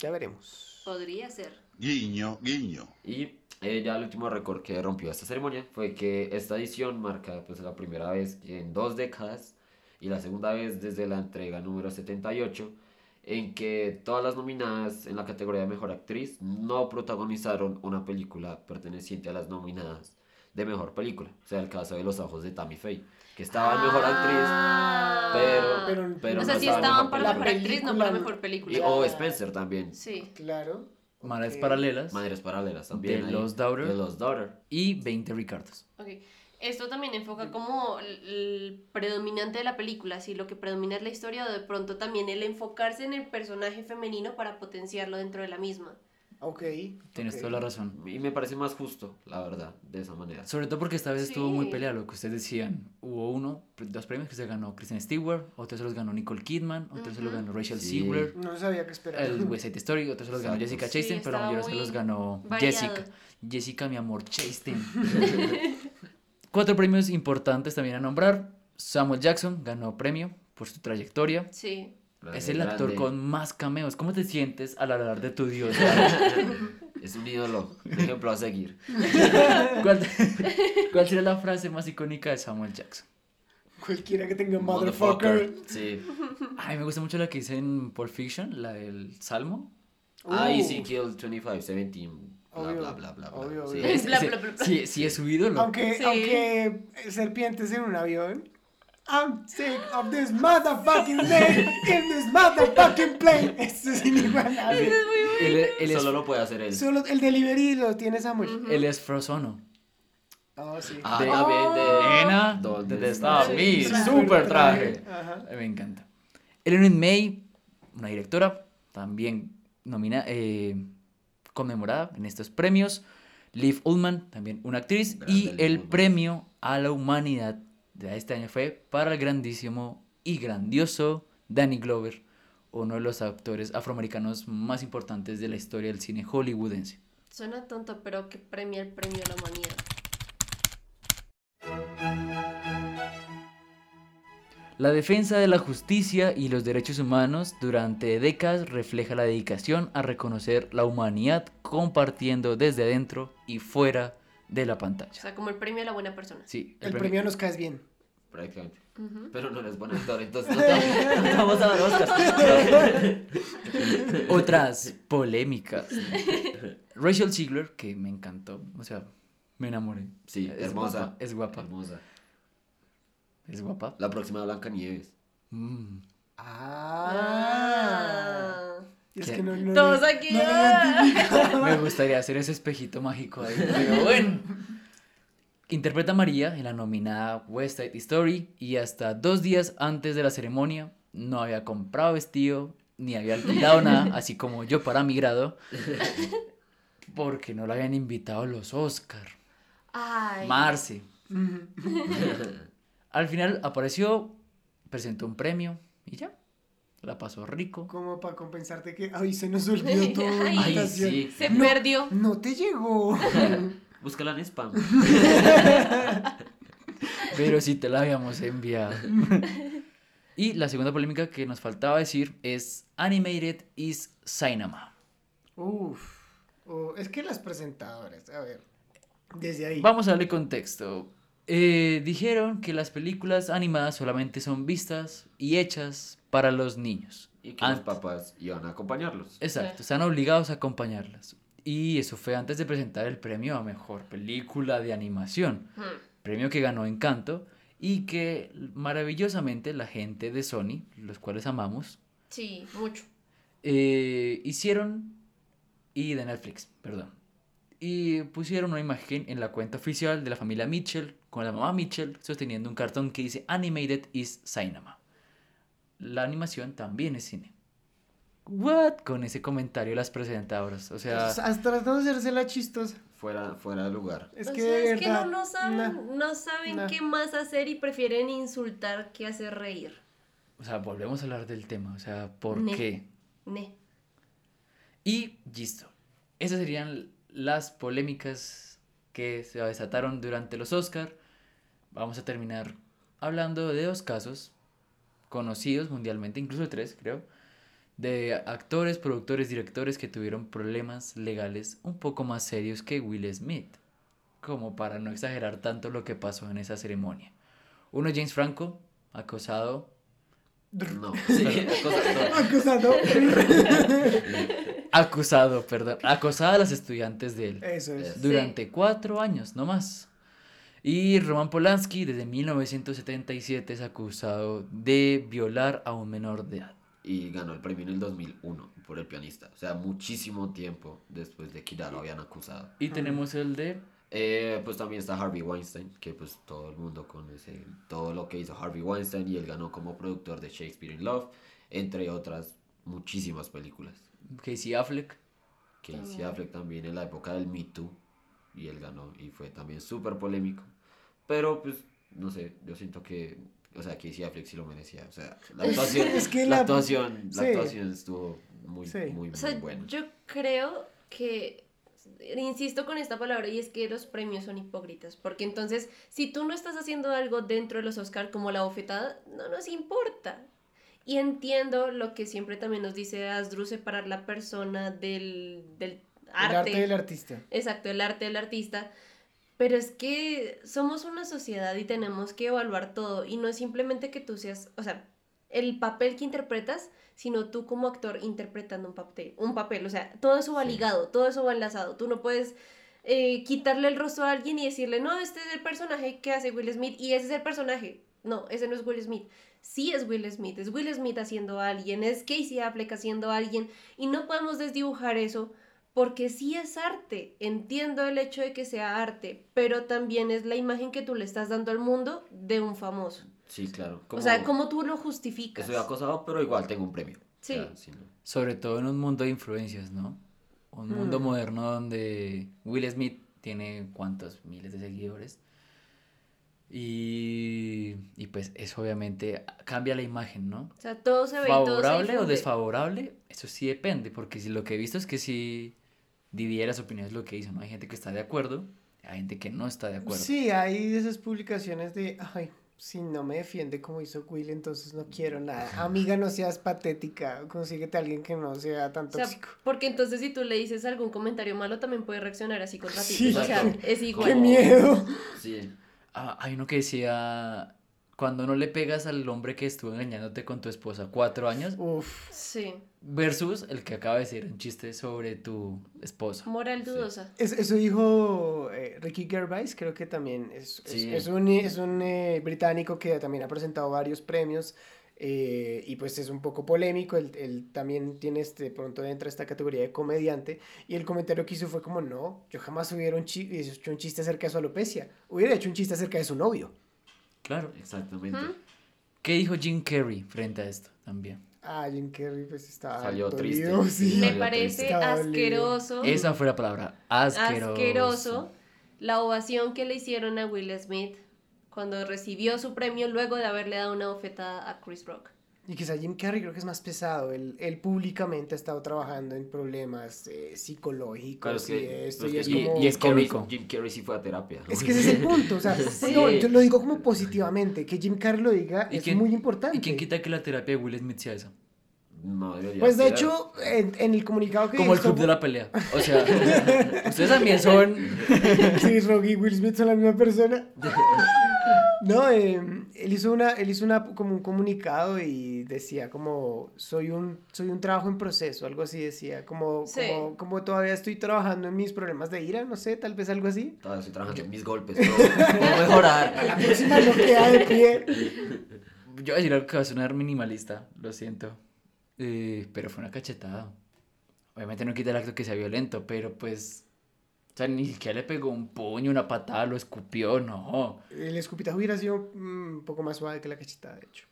Ya veremos. Podría ser. Guiño, guiño. Y eh, ya el último récord que rompió esta ceremonia fue que esta edición marca pues la primera vez en dos décadas y la segunda vez desde la entrega número 78 en que todas las nominadas en la categoría de mejor actriz no protagonizaron una película perteneciente a las nominadas de mejor película. O sea, el caso de Los Ojos de Tammy Faye, que estaba en mejor actriz, pero, Pero- pero o sea, no sí estaba en estaban mejor para la película. mejor actriz, no para la mejor película. Y- o Spencer también. Sí. Claro. Ok. paralelas. Maneras paralelas también. De los Daughter. De los Daughter. Y 20 Ricardos. Ok. Esto también enfoca como el, el predominante de la película, si lo que predomina es la historia o de pronto también el enfocarse en el personaje femenino para potenciarlo dentro de la misma. Ok. Tienes toda la razón. Y me parece más justo, la verdad, de esa manera. Sobre todo porque esta vez estuvo muy peleado lo que ustedes decían. Hubo uno, dos premios que se ganó Kristen Stewart, otro se los ganó Nicole Kidman, otro se los ganó Rachel Sí. Ziegler. No sabía qué esperar. El *laughs* West Side Story, otro se los ganó. Jessica Sí, Chastain, pero la mayoría se los ganó variado. Jessica. Jessica, mi amor, Chastain. *laughs* Cuatro premios importantes también a nombrar. Samuel Jackson ganó premio por su trayectoria. Sí. Es el actor Grande. con más cameos. ¿Cómo te sientes al hablar de tu Dios? *laughs* Es un ídolo, un ejemplo a seguir. *laughs* ¿Cuál, cuál sería la frase más icónica de Samuel Jackson? Cualquiera que tenga motherfucker. Sí. A mí me gusta mucho la que hice en Pulp Fiction, la del Salmo. Ah, Uh. Ezekiel 25, 17, bla, Obvio, bla, bla, bla, bla. obvio, Sí. obvio. Sí, Bla, sí, bla, bla, bla. sí, sí es su ídolo. Aunque, Sí. aunque serpientes en un avión. I'm sick of this motherfucking name in this motherfucking plane. *laughs* Esto es inigualable. Él, él es, Solo lo puede hacer él. Solo el delivery lo tiene Samuel. él es Frozono. Oh, sí. Ah, De- de... Nena, ¿Dónde ¿dónde está está mi Super super traje? traje? Ajá. Me encanta. Eleanor May, una directora, también nomina, eh, conmemorada en estos premios. Liv Ullman, también una actriz. Grande y el Ullman. premio a la humanidad de este año fue para el grandísimo y grandioso Danny Glover, uno de los actores afroamericanos más importantes de la historia del cine hollywoodense. Suena tonto, pero que premia el premio a la humanidad. La defensa de la justicia y los derechos humanos durante décadas refleja la dedicación a reconocer la humanidad compartiendo desde dentro y fuera de la O pantalla. sea, como el premio a la buena persona. Sí, El premio nos caes bien. Prácticamente. Pero no eres buen actor, entonces no te, vamos a dar Oscar. *laughs* Otras polémicas. Rachel Ziegler, que me encantó, o sea, me enamoré. Sí, es hermosa. guapa, es guapa, Hermosa. es guapa. La próxima Blanca Nieves. Mm. Ah. Es ¿Qué? que no, no, Todos no- aquí. no ah. Me gustaría hacer ese espejito mágico ahí. Pero bueno. Interpreta a María en la nominada West Side Story y hasta dos días antes de la ceremonia no había comprado vestido ni había alquilado nada, así como yo para mi grado, porque no la habían invitado a los Oscar. Ay. Marce. Al final apareció, presentó un premio y ya. La pasó rico. Como para compensarte que, ay, se nos olvidó *laughs* tu Ay, sí. Se No. perdió. No te llegó. *laughs* Búscala en spam. *laughs* Pero sí te la habíamos enviado. y la segunda polémica que nos faltaba decir es Animated is Cinema. Uf. Oh, es que las presentadoras, a ver. Desde ahí. Vamos a darle contexto. Eh, dijeron que las películas animadas solamente son vistas y hechas para los niños. Y que los Ant- papás iban a acompañarlos. Exacto, están obligados a acompañarlas. Y eso fue antes de presentar el premio a mejor película de animación. Hmm. Premio que ganó Encanto y que maravillosamente la gente de Sony, los cuales amamos, Sí, mucho. eh, hicieron y de Netflix, perdón. Y pusieron una imagen en la cuenta oficial de la familia Mitchell con la mamá Mitchell sosteniendo un cartón que dice Animated is Cinema. La animación también es cine. What? Con ese comentario las presentadoras, o sea, Hasta tratando de hacerse la chistosa. Fuera, fuera de lugar. Es O que, sea, de es que no, no saben, no saben qué más hacer y prefieren insultar que hacer reír. o sea, volvemos a hablar del tema, o sea, ¿por Ne. qué? Ne. Y listo. Esas serían las polémicas que se desataron durante los Oscar. Vamos a terminar hablando de dos casos conocidos mundialmente, incluso tres, creo, de actores, productores, directores que tuvieron problemas legales un poco más serios que Will Smith, como para no exagerar tanto lo que pasó en esa ceremonia. Uno, James Franco, acosado No, *laughs* sí, cosa- no. Acusado. acusado, perdón, acosada a las estudiantes de él. Eso es. durante cuatro años, no más. Y Roman Polanski desde 1977 es acusado de violar a un menor de edad. Y ganó el premio en el 2001 por el pianista. O sea, muchísimo tiempo después de que ya lo habían acusado. Y tenemos el de... Eh, pues también está Harvey Weinstein, que pues todo el mundo conoce todo lo que hizo Harvey Weinstein y él ganó como productor de Shakespeare in Love, entre otras muchísimas películas. Casey Affleck. Casey También. Affleck también en la época del Me Too y él ganó y fue también súper polémico. Pero pues, no sé, yo siento que, o sea, Casey Affleck sí lo merecía. O sea, la actuación, *laughs* Es que la, la- actuación, la sí. actuación estuvo muy, Sí. muy, O sea, muy buena. yo creo que insisto con esta palabra y es que los premios son hipócritas, porque entonces si tú no estás haciendo algo dentro de los Oscar como la bofetada, no nos importa. Y entiendo lo que siempre también nos dice Asdru, separar la persona del, del arte. El arte del artista. Exacto, el arte del artista. Pero es que somos una sociedad y tenemos que evaluar todo. Y no es simplemente que tú seas, o sea, el papel que interpretas, sino tú como actor interpretando un papel. Un papel. O sea, todo eso va ligado, todo eso va enlazado. Tú no puedes eh, quitarle el rostro a alguien y decirle, no, este es el personaje que hace Will Smith y ese es el personaje. No, ese no es Will Smith. Sí es Will Smith, es Will Smith haciendo a alguien, es Casey Affleck haciendo a alguien y no podemos desdibujar eso porque sí es arte. Entiendo el hecho de que sea arte, pero también es la imagen que tú le estás dando al mundo de un famoso. Sí, claro. o sea, ¿cómo tú lo justificas? Estoy acosado, pero igual tengo un premio. Sí. Sí, no. Sobre todo en un mundo de influencias, ¿no? Un mundo Mm. moderno donde Will Smith tiene cuántos miles de seguidores. Y, y pues eso obviamente cambia la imagen, ¿no? O sea, todo se ve y todo se Favorable o desfavorable, eso sí depende, porque si lo que he visto es que si divide las opiniones lo que hizo, ¿no? Hay gente que está de acuerdo, hay gente que no está de acuerdo. Sí, hay esas publicaciones de, ay, si no me defiende como hizo Will, entonces no quiero nada. Amiga, no seas patética, consíguete a alguien que no sea tan O sea, tóxico. porque entonces si tú le dices algún comentario malo, también puede reaccionar así contra ti. Sí. O sea, es igual. ¡Qué miedo! Sí. Ah, hay uno que decía, cuando no le pegas al hombre que estuvo engañándote con tu esposa cuatro años, Uf. Sí. versus el que acaba de decir un chiste sobre tu esposa. Moral dudosa. Es- eso dijo eh, Ricky Gervais, creo que también es, es- Sí. es un, es un eh, británico que también ha presentado varios premios eh, y pues es un poco polémico, él, él también tiene este, pronto entra esta categoría de comediante y el comentario que hizo fue como, no, yo jamás hubiera un chi- hecho un chiste acerca de su alopecia, hubiera hecho un chiste acerca de su novio. Claro. Exactamente. ¿Qué dijo Jim Carrey frente a esto también? Ah, Jim Carrey pues estaba Salió dolido, triste. sí. Me Salió parece dolido. asqueroso. Esa fue la palabra, asqueroso. asqueroso la ovación que le hicieron a Will Smith cuando recibió su premio luego de haberle dado una bofetada a Chris Rock. Y quizá Jim Carrey creo que es más pesado. Él, él públicamente ha estado trabajando en problemas eh, psicológicos Claro, es y que, esto. Y, es es que como... y es Jim Carrey- cómico. Jim Carrey sí fue a terapia. Es que ese es el punto. O sea, *laughs* Sí. no, yo lo digo como positivamente. Que Jim Carrey lo diga ¿Y es quién- muy importante. ¿Y quién quita que la terapia de Will Smith sea eso? No Pues de hecho, en, en el comunicado que Como el club de la pelea. O sea, *laughs* ustedes también son... Sí, Rock y Will Smith son la misma persona. *laughs* No, eh, él hizo una, él hizo una como un comunicado y decía como soy un, soy un trabajo en proceso, algo así decía, como, Sí. como, como todavía estoy trabajando en mis problemas de ira, no sé, tal vez algo así. Todavía estoy trabajando en mis golpes. Puedo, mejorar. *laughs* La próxima no queda de pie. Yo voy a decir algo que va a sonar minimalista, lo siento. Eh, pero fue una cachetada. Obviamente no quita el acto que sea violento, pero pues... O sea, ni siquiera le pegó un puño, una patada, lo escupió, no. El escupitajo hubiera sido mm, un poco más suave que la cachetada, de hecho.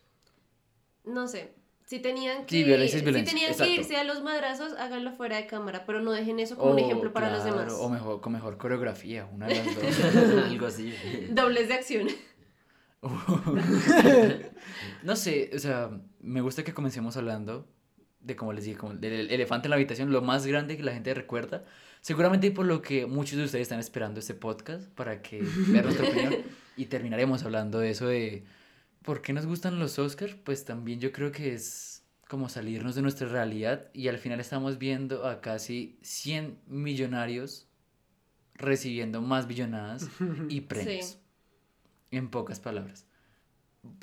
No sé. Si tenían que, Sí, violencia es si tenían que irse a los madrazos, háganlo fuera de cámara, pero no dejen eso como un O, ejemplo para los Oh, demás. O mejor, con mejor coreografía, una de las dos. *laughs* *laughs* Algo así. Dobles de acción. *laughs* No sé, o sea, me gusta que comencemos hablando de, como les dije, como del elefante en la habitación, lo más grande que la gente recuerda. Seguramente por lo que muchos de ustedes están esperando este podcast para que vean nuestra opinión. *laughs* Y terminaremos hablando de eso de por qué nos gustan los Oscars. Pues también yo creo que es como salirnos de nuestra realidad y al final estamos viendo a casi 100 millonarios recibiendo más billonadas *laughs* y premios. Sí. En pocas palabras.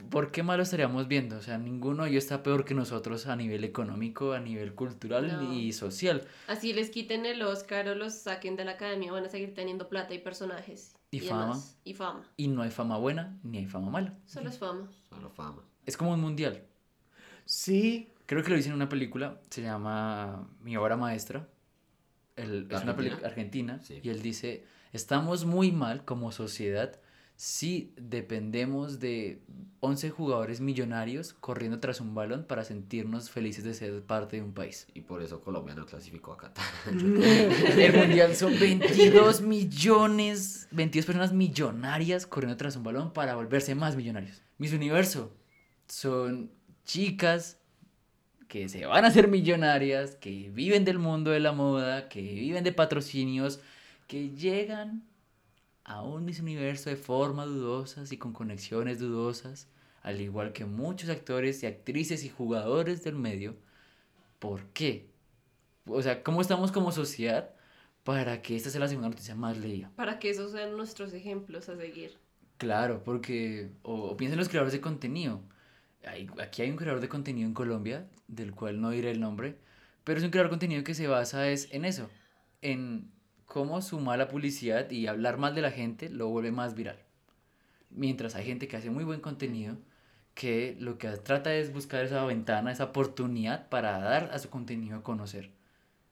¿Por qué mal lo estaríamos viendo? O sea, ninguno de ellos está peor que nosotros a nivel económico, a nivel cultural No. y social. Así les quiten el Oscar o los saquen de la academia, van a seguir teniendo plata y personajes. Y fama. demás. Y fama. Y no hay fama buena ni hay fama mala. Solo es fama. Solo fama. Es como un mundial. Sí. Creo que lo hice en una película, se llama Mi obra maestra. El- es una película ¿Argentina? argentina. Y él dice, estamos muy mal como sociedad si dependemos de 11 jugadores millonarios corriendo tras un balón para sentirnos felices de ser parte de un país. Y por eso Colombia no clasificó a Qatar. El *laughs* mundial son 22 millones, 22 personas millonarias corriendo tras un balón para volverse más millonarios. Miss Universo son chicas que se van a hacer millonarias, que viven del mundo de la moda, que viven de patrocinios, que llegan a un Miss Universo de forma dudosas y con conexiones dudosas, al igual que muchos actores y actrices y jugadores del medio. ¿Por qué? O sea, ¿cómo estamos como sociedad para que esta sea la segunda noticia más leída? Para que esos sean nuestros ejemplos a seguir. Claro, porque, o, o piensen los creadores de contenido. Hay- aquí hay un creador de contenido en Colombia, del cual no diré el nombre, pero es un creador de contenido que se basa es en eso, en cómo su mala publicidad y hablar mal de la gente lo vuelve más viral. Mientras hay gente que hace muy buen contenido, que lo que trata es buscar esa ventana, esa oportunidad para dar a su contenido a conocer.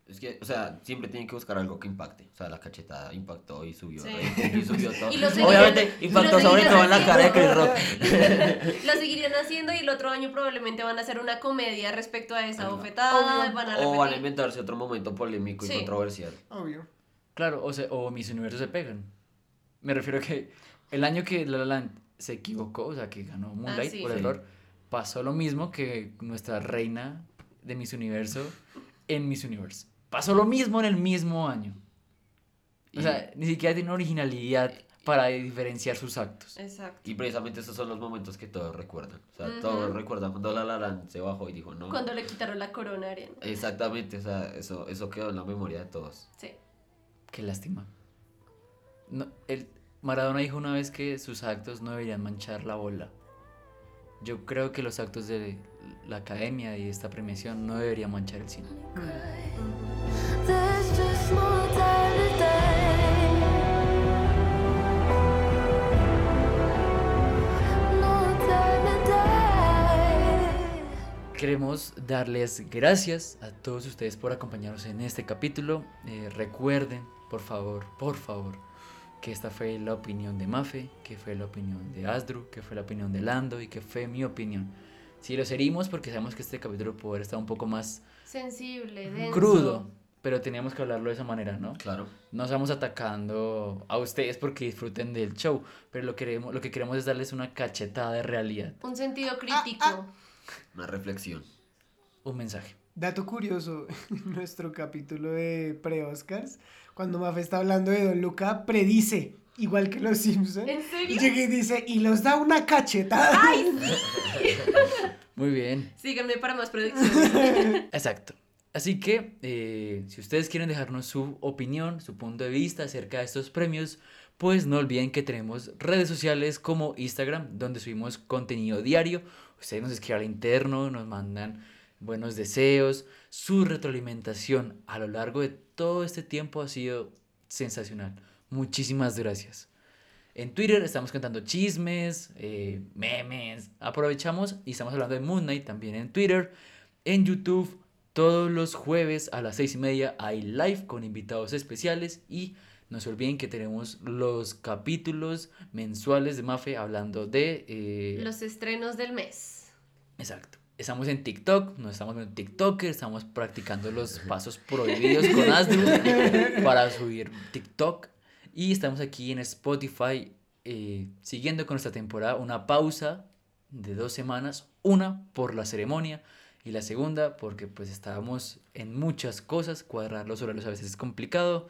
Es que, o sea, siempre tienen que buscar algo que impacte. O sea, la cachetada impactó y subió. Sí. *laughs* Y subió todo. Y lo seguirían- Obviamente y impactó sobre todo en la cara de Chris. Rock. *laughs* Lo seguirían haciendo y el otro año probablemente van a hacer una comedia respecto a esa bofetada. Van a o van a inventarse otro momento polémico Sí. y controversial. Obvio. Claro, o, se, o mis universos se pegan. Me refiero a que el año que La La Land se equivocó, o sea, que ganó Moonlight sí. por Sí. error, pasó lo mismo que nuestra reina de Miss Universo en Miss Universe. Pasó lo mismo en el mismo año. O sea, ni siquiera tiene originalidad para diferenciar sus actos. Exacto. Y precisamente esos son los momentos que todos recuerdan. O sea, todos recuerdan cuando La La Land se bajó y dijo no. Cuando le quitaron la corona a Ariana. Exactamente, o sea, eso, eso quedó en la memoria de todos. Sí. Qué lástima. No, el, Maradona dijo una vez que sus actos no deberían manchar la bola. Yo creo que los actos de la academia y esta premiación no deberían manchar el cine. Queremos darles gracias a todos ustedes por acompañarnos en este capítulo. Eh, recuerden, por favor, por favor, que esta fue la opinión de Mafe, que fue la opinión de Asdru, que fue la opinión de Lando y que fue mi opinión. Si los herimos porque sabemos que este capítulo puede estar un poco más Sensible, denso. crudo, pero teníamos que hablarlo de esa manera, ¿no? Claro. No estamos atacando a ustedes porque disfruten del show, pero lo, queremos, lo que queremos es darles una cachetada de realidad, Un sentido crítico. Una reflexión. un mensaje. Dato curioso, *laughs* nuestro capítulo de pre-Oscars, cuando Mafe está hablando de Don Luca, predice, igual que los Simpsons. ¿En serio? Y llega y dice, y los da una cachetada. ¡Ay, sí! *laughs* Muy bien. Síganme para más predicciones. *laughs* Exacto. Así que, eh, si ustedes quieren dejarnos su opinión, su punto de vista acerca de estos premios, pues no olviden que tenemos redes sociales como Instagram, donde subimos contenido diario. Ustedes nos escriben al interno, nos mandan buenos deseos. Su retroalimentación a lo largo de todo este tiempo ha sido sensacional. Muchísimas gracias. En Twitter estamos contando chismes, eh, memes. Aprovechamos y estamos hablando de Moon Knight también en Twitter. En YouTube, todos los jueves a las seis y media hay live con invitados especiales. Y no se olviden que tenemos los capítulos mensuales de Mafe hablando de. eh, Los estrenos del mes. Exacto. Estamos en TikTok, no estamos en TikToker, estamos practicando los pasos prohibidos con Asdru *laughs* para subir TikTok. Y estamos aquí en Spotify eh, siguiendo con nuestra temporada una pausa de dos semanas, una por la ceremonia y la segunda porque pues estábamos en muchas cosas, cuadrar los horarios a veces es complicado.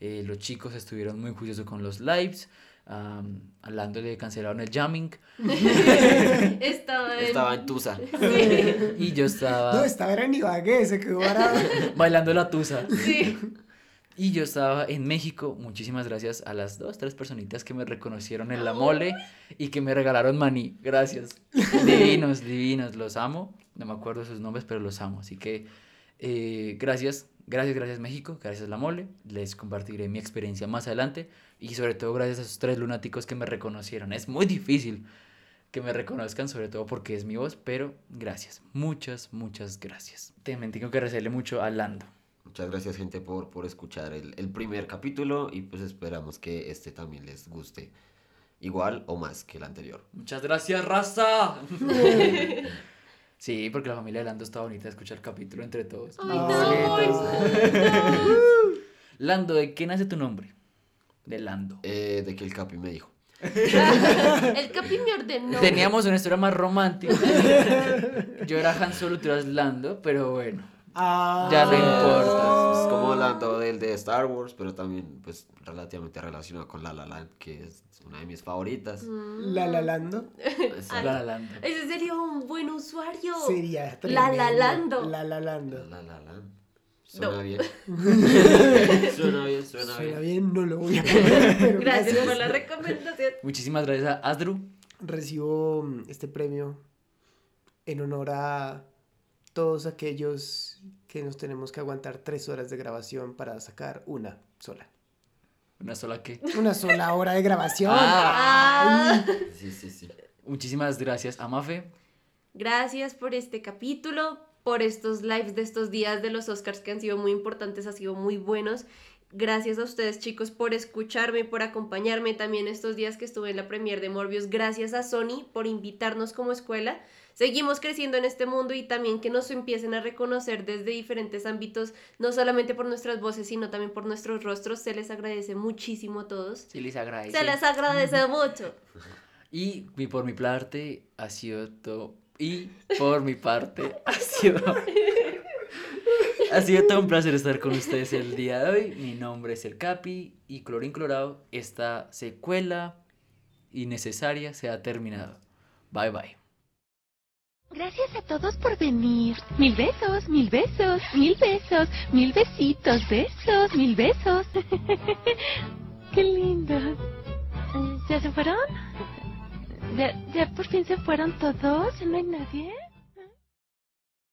Eh, los chicos estuvieron muy juiciosos con los lives, hablando de cancelaron el jamming. *laughs* Estaba en... Estaba en Tusa. Sí. Y yo estaba No, estaba en Ibagué, se quedó varado. *laughs* bailando la tusa. Sí. Y yo estaba en México, muchísimas gracias a las dos, tres personitas que me reconocieron en la mole y que me regalaron maní. Gracias. Divinos, divinos, los amo. No me acuerdo sus nombres, pero los amo. Así que eh, gracias, gracias, gracias México, gracias la mole. Les compartiré mi experiencia más adelante y sobre todo gracias a esos tres lunáticos que me reconocieron. Es muy difícil que me reconozcan, sobre todo porque es mi voz, pero gracias, muchas, muchas gracias. También tengo que agradecerle mucho a Lando. Muchas gracias gente por, por escuchar el, el primer capítulo y pues esperamos que este también les guste igual o más que el anterior. Muchas gracias, raza. *laughs* sí, porque la familia de Lando está bonita de escuchar el capítulo entre todos. Ay, Bonitos. Lando, ¿de qué nace tu nombre? De Lando. Eh, de que el Capi me dijo. *laughs* El Capi me ordenó. Teníamos una historia más romántica. Yo era Han Solo, tú eras Lando, pero bueno. Ah. Ya no importa. Es como hablando del de Star Wars, pero también pues relativamente relacionado con La La Land, que es una de mis favoritas. La La Lando. Ah, La La Land. Ese sería un buen usuario. Sería La tremendo. La Lando. La La Lando. La La Land. Suena No. bien. *laughs* suena bien, suena, Suena bien. bien, no lo voy a *laughs* poner, Gracias gracias. por la recomendación. Muchísimas gracias a Asdru. Recibo mm, este premio en honor a todos aquellos que nos tenemos que aguantar tres horas de grabación para sacar una sola. Una sola que. Una sola hora de grabación. Ah. Sí, sí, sí. Muchísimas gracias a Mafe. Gracias por este capítulo, por estos lives de estos días de los Oscars que han sido muy importantes, han sido muy buenos. Gracias a ustedes chicos por escucharme, por acompañarme también estos días que estuve en la premier de Morbius. Gracias a Sony por invitarnos como escuela. Seguimos creciendo en este mundo y también que nos empiecen a reconocer desde diferentes ámbitos, no solamente por nuestras voces, sino también por nuestros rostros. Se les agradece muchísimo a todos. Sí, les agradece. Se les agradece *laughs* mucho. Y, por mi parte ha sido todo. Y por mi parte ha sido. Ha sido todo un placer estar con ustedes el día de hoy. Mi nombre es El Capi y Clorín Colorado, esta secuela innecesaria se ha terminado. Bye bye. Gracias a todos por venir. Mil besos, mil besos, mil besos, mil besitos, besos, mil besos. *laughs* Qué lindos. ¿Ya se fueron? ¿Ya, ¿Ya por fin se fueron todos? ¿Ya no hay nadie?